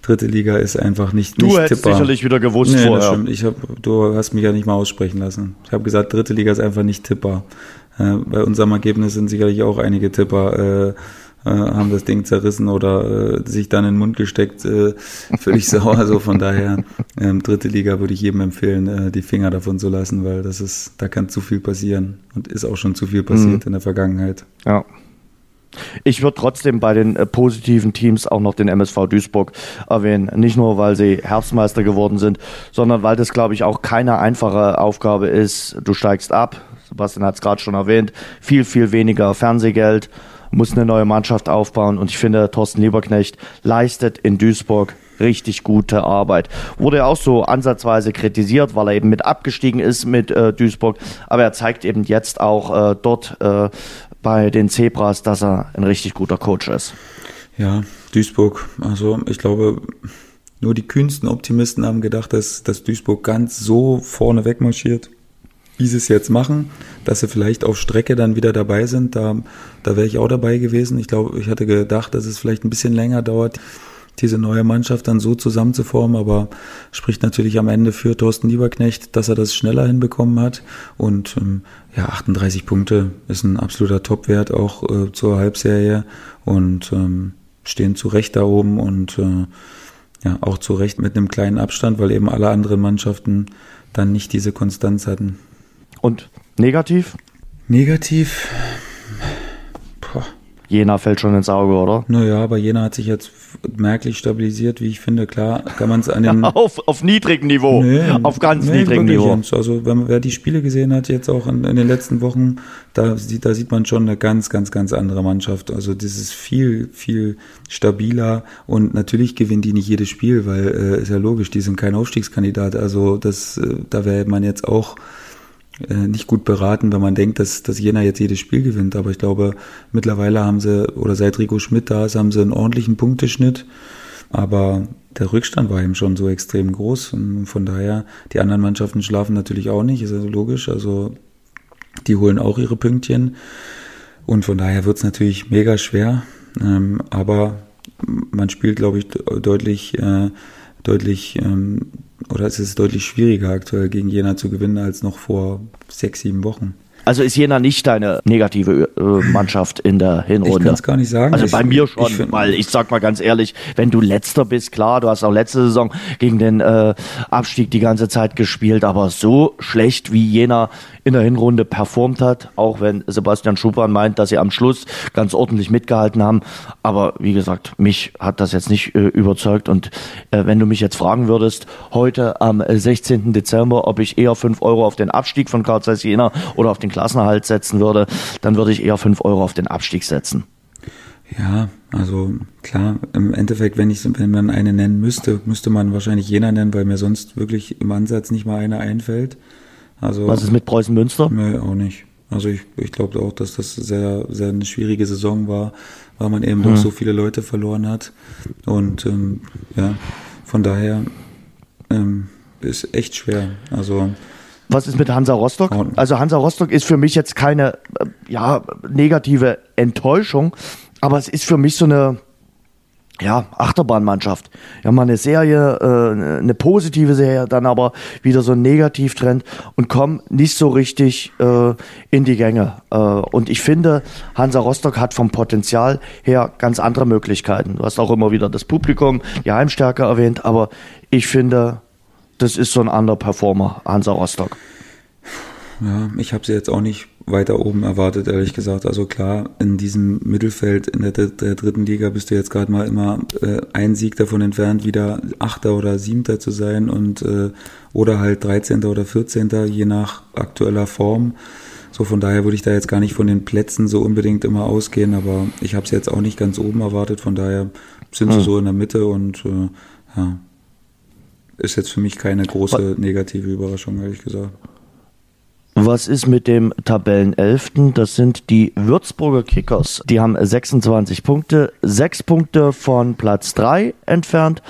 Dritte Liga ist einfach nicht Du nicht hättest tippbar. sicherlich wieder gewusst nee, vorher. Das stimmt. Ich hab, du hast mich ja nicht mal aussprechen lassen. Ich habe gesagt, dritte Liga ist einfach nicht tippbar. Äh, bei unserem Ergebnis sind sicherlich auch einige Tipper äh, äh, haben das Ding zerrissen oder äh, sich dann in den Mund gesteckt, äh, völlig sauer. Also von daher, ähm, dritte Liga würde ich jedem empfehlen, äh, die Finger davon zu lassen, weil das ist, da kann zu viel passieren und ist auch schon zu viel passiert mhm. in der Vergangenheit. Ja. Ich würde trotzdem bei den äh, positiven Teams auch noch den MSV Duisburg erwähnen. Nicht nur, weil sie Herbstmeister geworden sind, sondern weil das, glaube ich, auch keine einfache Aufgabe ist. Du steigst ab, Sebastian hat es gerade schon erwähnt, viel, viel weniger Fernsehgeld, muss eine neue Mannschaft aufbauen und ich finde, Thorsten Lieberknecht leistet in Duisburg richtig gute Arbeit. Wurde auch so ansatzweise kritisiert, weil er eben mit abgestiegen ist mit äh, Duisburg, aber er zeigt eben jetzt auch äh, dort äh, bei den Zebras, dass er ein richtig guter Coach ist. Ja, Duisburg. Also ich glaube, nur die kühnsten Optimisten haben gedacht, dass, dass Duisburg ganz so vorne wegmarschiert, wie sie es jetzt machen, dass sie vielleicht auf Strecke dann wieder dabei sind. Da, da wäre ich auch dabei gewesen. Ich glaube, ich hatte gedacht, dass es vielleicht ein bisschen länger dauert, diese neue Mannschaft dann so zusammenzuformen, aber spricht natürlich am Ende für Thorsten Lieberknecht, dass er das schneller hinbekommen hat. Und ähm, ja, 38 Punkte ist ein absoluter Topwert auch äh, zur Halbserie und ähm, stehen zu Recht da oben und äh, ja, auch zu Recht mit einem kleinen Abstand, weil eben alle anderen Mannschaften dann nicht diese Konstanz hatten. Und negativ? Negativ. Boah. Jena fällt schon ins Auge, oder? Naja, aber Jena hat sich jetzt merklich stabilisiert, wie ich finde. Klar, kann man es an den. auf, auf niedrigem Niveau. Nee, auf ganz nee, niedrigem Niveau. Jens. Also, wenn, wer die Spiele gesehen hat, jetzt auch in, in, den letzten Wochen, da sieht, da sieht man schon eine ganz, ganz, ganz andere Mannschaft. Also, das ist viel, viel stabiler und natürlich gewinnen die nicht jedes Spiel, weil, äh, ist ja logisch, die sind kein Aufstiegskandidat. Also, das, äh, da wäre man jetzt auch nicht gut beraten, wenn man denkt, dass, dass Jena jetzt jedes Spiel gewinnt. Aber ich glaube, mittlerweile haben sie, oder seit Rico Schmidt da ist, haben sie einen ordentlichen Punkteschnitt. Aber der Rückstand war eben schon so extrem groß. Und von daher, die anderen Mannschaften schlafen natürlich auch nicht, ist also logisch. Also die holen auch ihre Pünktchen. Und von daher wird es natürlich mega schwer. Ähm, aber man spielt, glaube ich, deutlich, äh, deutlich oder es ist deutlich schwieriger aktuell gegen Jena zu gewinnen als noch vor sechs, sieben Wochen. Also ist Jena nicht deine negative äh, Mannschaft in der Hinrunde? Ich kann es gar nicht sagen. Also ich, bei mir schon, ich weil ich sag mal ganz ehrlich, wenn du letzter bist, klar, du hast auch letzte Saison gegen den äh, Abstieg die ganze Zeit gespielt, aber so schlecht wie Jena in der Hinrunde performt hat, auch wenn Sebastian Schuppan meint, dass sie am Schluss ganz ordentlich mitgehalten haben. Aber wie gesagt, mich hat das jetzt nicht äh, überzeugt. Und äh, wenn du mich jetzt fragen würdest, heute am 16. Dezember, ob ich eher 5 Euro auf den Abstieg von Karl Jena oder auf den Klassenerhalt setzen würde, dann würde ich eher 5 Euro auf den Abstieg setzen. Ja, also klar, im Endeffekt, wenn ich wenn man eine nennen müsste, müsste man wahrscheinlich Jena nennen, weil mir sonst wirklich im Ansatz nicht mal eine einfällt. Also, Was ist mit Preußen Münster? Nee, auch nicht. Also ich, ich glaube auch, dass das sehr, sehr eine schwierige Saison war, weil man eben hm. doch so viele Leute verloren hat. Und ähm, ja, von daher ähm, ist echt schwer. Also was ist mit Hansa Rostock? Also Hansa Rostock ist für mich jetzt keine äh, ja, negative Enttäuschung, aber es ist für mich so eine ja, Achterbahnmannschaft. Ja, mal eine Serie, äh, eine positive Serie, dann aber wieder so ein Negativtrend und kommen nicht so richtig äh, in die Gänge. Äh, und ich finde, Hansa Rostock hat vom Potenzial her ganz andere Möglichkeiten. Du hast auch immer wieder das Publikum, die Heimstärke erwähnt, aber ich finde, das ist so ein anderer Performer, Hansa Rostock. Ja, ich habe sie jetzt auch nicht weiter oben erwartet, ehrlich gesagt. Also klar, in diesem Mittelfeld in der, der dritten Liga bist du jetzt gerade mal immer äh, ein Sieg davon entfernt, wieder Achter oder Siebter zu sein und äh, oder halt 13. oder 14. je nach aktueller Form. So von daher würde ich da jetzt gar nicht von den Plätzen so unbedingt immer ausgehen, aber ich habe es jetzt auch nicht ganz oben erwartet, von daher sind sie hm. so in der Mitte und äh, ja, ist jetzt für mich keine große negative Überraschung, ehrlich gesagt. Was ist mit dem Tabellenelften? Das sind die Würzburger Kickers. Die haben 26 Punkte, 6 Punkte von Platz 3 entfernt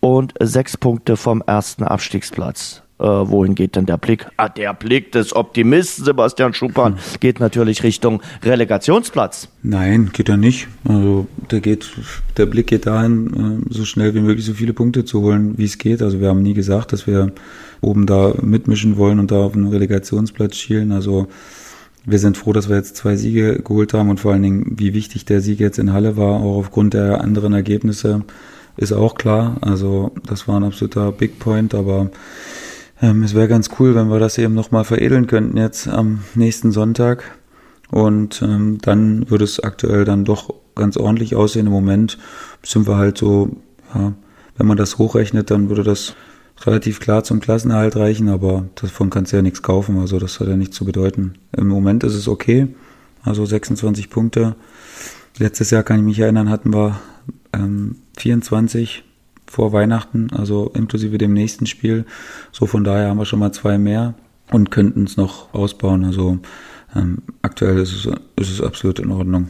und 6 Punkte vom ersten Abstiegsplatz. Äh, wohin geht denn der Blick? Ah, der Blick des Optimisten Sebastian Schupan hm. geht natürlich Richtung Relegationsplatz. Nein, geht er nicht. Also der geht, der Blick geht dahin, äh, so schnell wie möglich so viele Punkte zu holen, wie es geht. Also wir haben nie gesagt, dass wir oben da mitmischen wollen und da auf einen Relegationsplatz schielen. Also wir sind froh, dass wir jetzt zwei Siege geholt haben und vor allen Dingen, wie wichtig der Sieg jetzt in Halle war, auch aufgrund der anderen Ergebnisse, ist auch klar. Also das war ein absoluter Big Point, aber ähm, es wäre ganz cool, wenn wir das eben nochmal veredeln könnten jetzt am nächsten Sonntag. Und ähm, dann würde es aktuell dann doch ganz ordentlich aussehen. Im Moment sind wir halt so, ja, wenn man das hochrechnet, dann würde das relativ klar zum Klassenerhalt reichen, aber davon kannst du ja nichts kaufen, also das hat ja nichts zu bedeuten. Im Moment ist es okay, also 26 Punkte. Letztes Jahr kann ich mich erinnern, hatten wir ähm, 24 vor Weihnachten, also inklusive dem nächsten Spiel. So von daher haben wir schon mal zwei mehr und könnten es noch ausbauen. Also ähm, aktuell ist es, ist es absolut in Ordnung.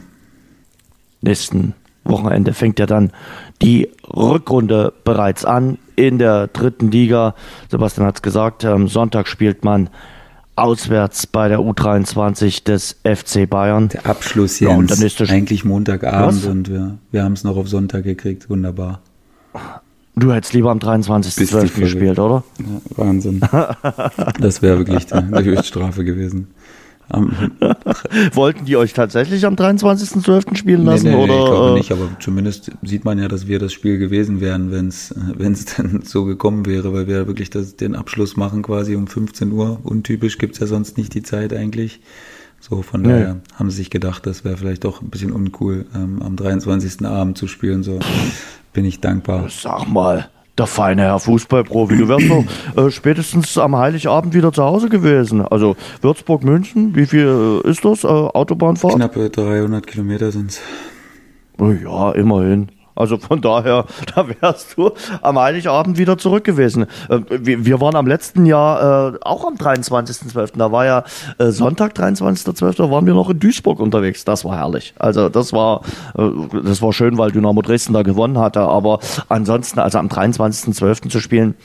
Nächsten Wochenende fängt ja dann die Rückrunde bereits an in der dritten Liga. Sebastian hat es gesagt, am Sonntag spielt man auswärts bei der U23 des FC Bayern. Der Abschluss jetzt. Ja, und dann ist eigentlich Montagabend Was? und wir, wir haben es noch auf Sonntag gekriegt. Wunderbar. Du hättest lieber am 23.12. gespielt, oder? Ja, Wahnsinn. das wäre wirklich die, die Höchststrafe gewesen. Wollten die euch tatsächlich am 23.12. spielen lassen? Nee, nee, oder? ich glaube nicht, aber zumindest sieht man ja, dass wir das Spiel gewesen wären, wenn es denn so gekommen wäre, weil wir wirklich das, den Abschluss machen quasi um 15 Uhr. Untypisch gibt es ja sonst nicht die Zeit eigentlich. So, von nee. daher haben sie sich gedacht, das wäre vielleicht doch ein bisschen uncool, ähm, am 23. Abend zu spielen. So bin ich dankbar. Sag mal, der feine Herr Fußballprofi, du wärst doch äh, spätestens am Heiligabend wieder zu Hause gewesen. Also Würzburg, München, wie viel äh, ist das? Äh, Autobahnfahrt? Knappe 300 Kilometer sind es. Oh ja, immerhin. Also von daher, da wärst du am Heiligabend wieder zurück gewesen. Äh, wir waren am letzten Jahr äh, auch am 23.12. Da war ja äh, Sonntag, 23.12. Da waren wir noch in Duisburg unterwegs. Das war herrlich. Also das war, das war schön, weil Dynamo Dresden da gewonnen hatte. Aber ansonsten, also am 23.12. zu spielen,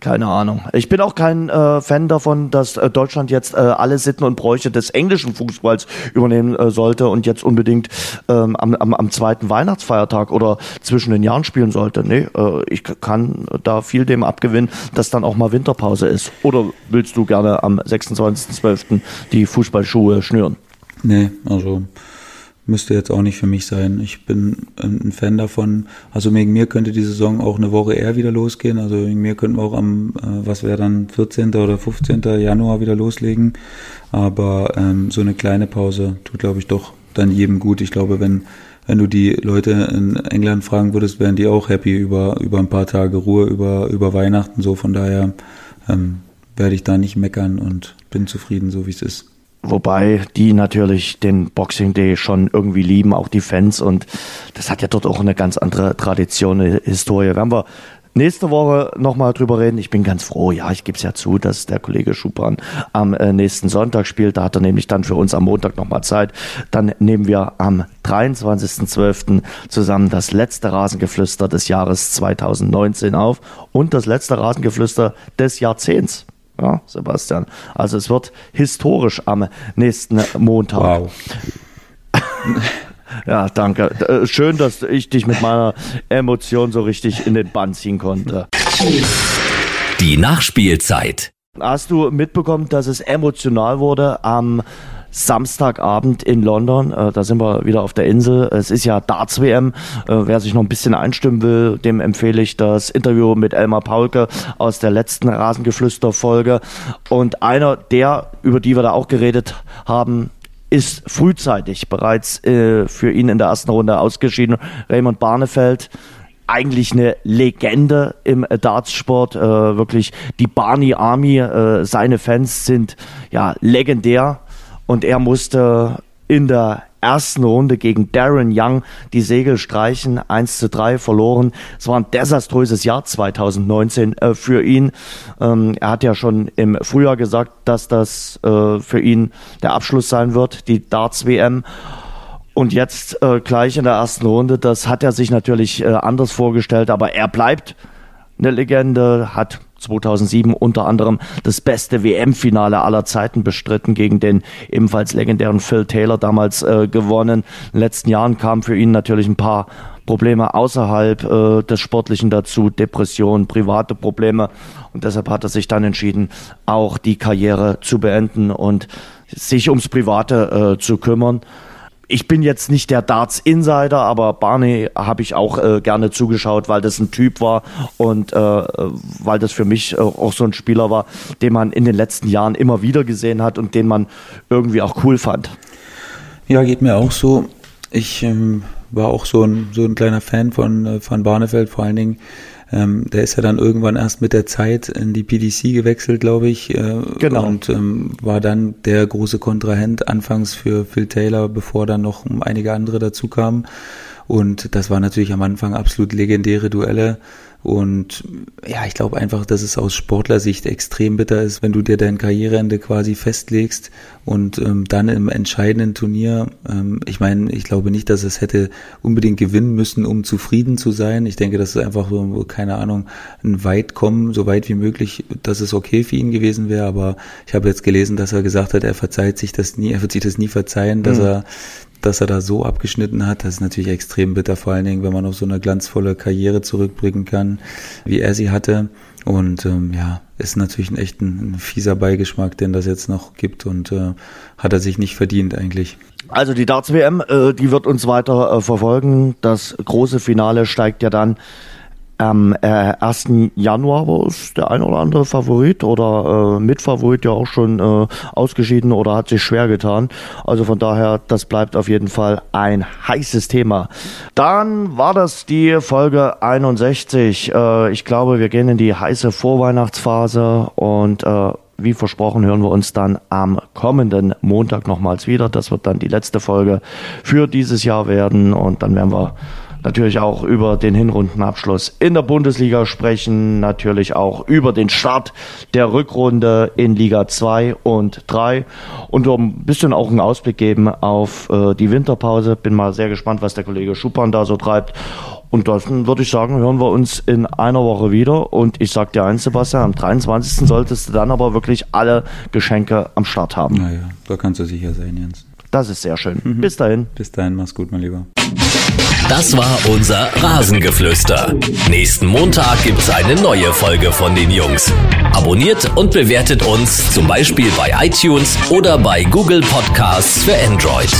keine Ahnung. Ich bin auch kein äh, Fan davon, dass äh, Deutschland jetzt äh, alle Sitten und Bräuche des englischen Fußballs übernehmen äh, sollte und jetzt unbedingt ähm, am, am, am zweiten Weihnachtsfeiertag oder zwischen den Jahren spielen sollte. Nee, äh, ich kann da viel dem abgewinnen, dass dann auch mal Winterpause ist. Oder willst du gerne am 26.12. die Fußballschuhe schnüren? Nee, also müsste jetzt auch nicht für mich sein. Ich bin ein Fan davon. Also wegen mir könnte die Saison auch eine Woche eher wieder losgehen. Also wegen mir könnten wir auch am, äh, was wäre dann, 14. oder 15. Januar wieder loslegen. Aber ähm, so eine kleine Pause tut, glaube ich, doch dann jedem gut. Ich glaube, wenn wenn du die Leute in England fragen würdest, wären die auch happy über, über ein paar Tage Ruhe, über, über Weihnachten. So von daher ähm, werde ich da nicht meckern und bin zufrieden, so wie es ist. Wobei die natürlich den Boxing Day schon irgendwie lieben, auch die Fans. Und das hat ja dort auch eine ganz andere Tradition, eine Historie. Werden wir nächste Woche nochmal drüber reden. Ich bin ganz froh, ja, ich gebe es ja zu, dass der Kollege Schupan am äh, nächsten Sonntag spielt. Da hat er nämlich dann für uns am Montag nochmal Zeit. Dann nehmen wir am 23.12. zusammen das letzte Rasengeflüster des Jahres 2019 auf und das letzte Rasengeflüster des Jahrzehnts. Ja, Sebastian. Also es wird historisch am nächsten Montag. Wow. ja, danke. Äh, schön, dass ich dich mit meiner Emotion so richtig in den Bann ziehen konnte. Die Nachspielzeit. Hast du mitbekommen, dass es emotional wurde am Samstagabend in London. Äh, da sind wir wieder auf der Insel. Es ist ja Darts WM. Äh, wer sich noch ein bisschen einstimmen will, dem empfehle ich das Interview mit Elmar Paulke aus der letzten Rasengeflüster-Folge. Und einer der, über die wir da auch geredet haben, ist frühzeitig bereits äh, für ihn in der ersten Runde ausgeschieden. Raymond Barnefeld, eigentlich eine Legende im Dartsport, äh, wirklich die Barney Army, äh, seine Fans sind ja legendär und er musste in der ersten Runde gegen Darren Young die Segel streichen, 1 zu 3 verloren. Es war ein desaströses Jahr 2019 äh, für ihn. Ähm, er hat ja schon im Frühjahr gesagt, dass das äh, für ihn der Abschluss sein wird, die Darts WM. Und jetzt äh, gleich in der ersten Runde, das hat er sich natürlich äh, anders vorgestellt, aber er bleibt eine Legende, hat 2007 unter anderem das beste WM-Finale aller Zeiten bestritten gegen den ebenfalls legendären Phil Taylor damals äh, gewonnen. In den letzten Jahren kamen für ihn natürlich ein paar Probleme außerhalb äh, des Sportlichen dazu, Depressionen, private Probleme. Und deshalb hat er sich dann entschieden, auch die Karriere zu beenden und sich ums Private äh, zu kümmern ich bin jetzt nicht der Darts-Insider, aber Barney habe ich auch äh, gerne zugeschaut, weil das ein Typ war und äh, weil das für mich äh, auch so ein Spieler war, den man in den letzten Jahren immer wieder gesehen hat und den man irgendwie auch cool fand. Ja, geht mir auch so. Ich ähm, war auch so ein, so ein kleiner Fan von, äh, von Barnefeld, vor allen Dingen ähm, der ist ja dann irgendwann erst mit der Zeit in die PDC gewechselt, glaube ich. Äh, genau. Und ähm, war dann der große Kontrahent anfangs für Phil Taylor, bevor dann noch einige andere dazu kamen. Und das war natürlich am Anfang absolut legendäre Duelle. Und ja, ich glaube einfach, dass es aus Sportlersicht extrem bitter ist, wenn du dir dein Karriereende quasi festlegst und ähm, dann im entscheidenden Turnier, ähm, ich meine, ich glaube nicht, dass es hätte unbedingt gewinnen müssen, um zufrieden zu sein. Ich denke, das ist einfach so, keine Ahnung, ein weit kommen, so weit wie möglich, dass es okay für ihn gewesen wäre. Aber ich habe jetzt gelesen, dass er gesagt hat, er verzeiht sich das nie, er wird sich das nie verzeihen, dass mhm. er dass er da so abgeschnitten hat, das ist natürlich extrem bitter, vor allen Dingen, wenn man auf so eine glanzvolle Karriere zurückblicken kann, wie er sie hatte. Und ähm, ja, ist natürlich ein echt ein, ein, fieser Beigeschmack, den das jetzt noch gibt und äh, hat er sich nicht verdient eigentlich. Also die Darts WM, äh, die wird uns weiter äh, verfolgen. Das große Finale steigt ja dann am äh, 1. Januar war es der ein oder andere Favorit oder äh, Mitfavorit ja auch schon äh, ausgeschieden oder hat sich schwer getan. Also von daher, das bleibt auf jeden Fall ein heißes Thema. Dann war das die Folge 61. Äh, ich glaube, wir gehen in die heiße Vorweihnachtsphase und äh, wie versprochen, hören wir uns dann am kommenden Montag nochmals wieder. Das wird dann die letzte Folge für dieses Jahr werden und dann werden wir natürlich auch über den Hinrundenabschluss in der Bundesliga sprechen, natürlich auch über den Start der Rückrunde in Liga 2 und 3 und ein bisschen auch einen Ausblick geben auf äh, die Winterpause. Bin mal sehr gespannt, was der Kollege Schuppan da so treibt. Und dann würde ich sagen, hören wir uns in einer Woche wieder. Und ich sag dir eins, Sebastian, am 23. solltest du dann aber wirklich alle Geschenke am Start haben. Naja, da kannst du sicher sein, Jens. Das ist sehr schön. Mhm. Bis dahin. Bis dahin, mach's gut, mein Lieber. Das war unser Rasengeflüster. Nächsten Montag gibt's eine neue Folge von den Jungs. Abonniert und bewertet uns zum Beispiel bei iTunes oder bei Google Podcasts für Android.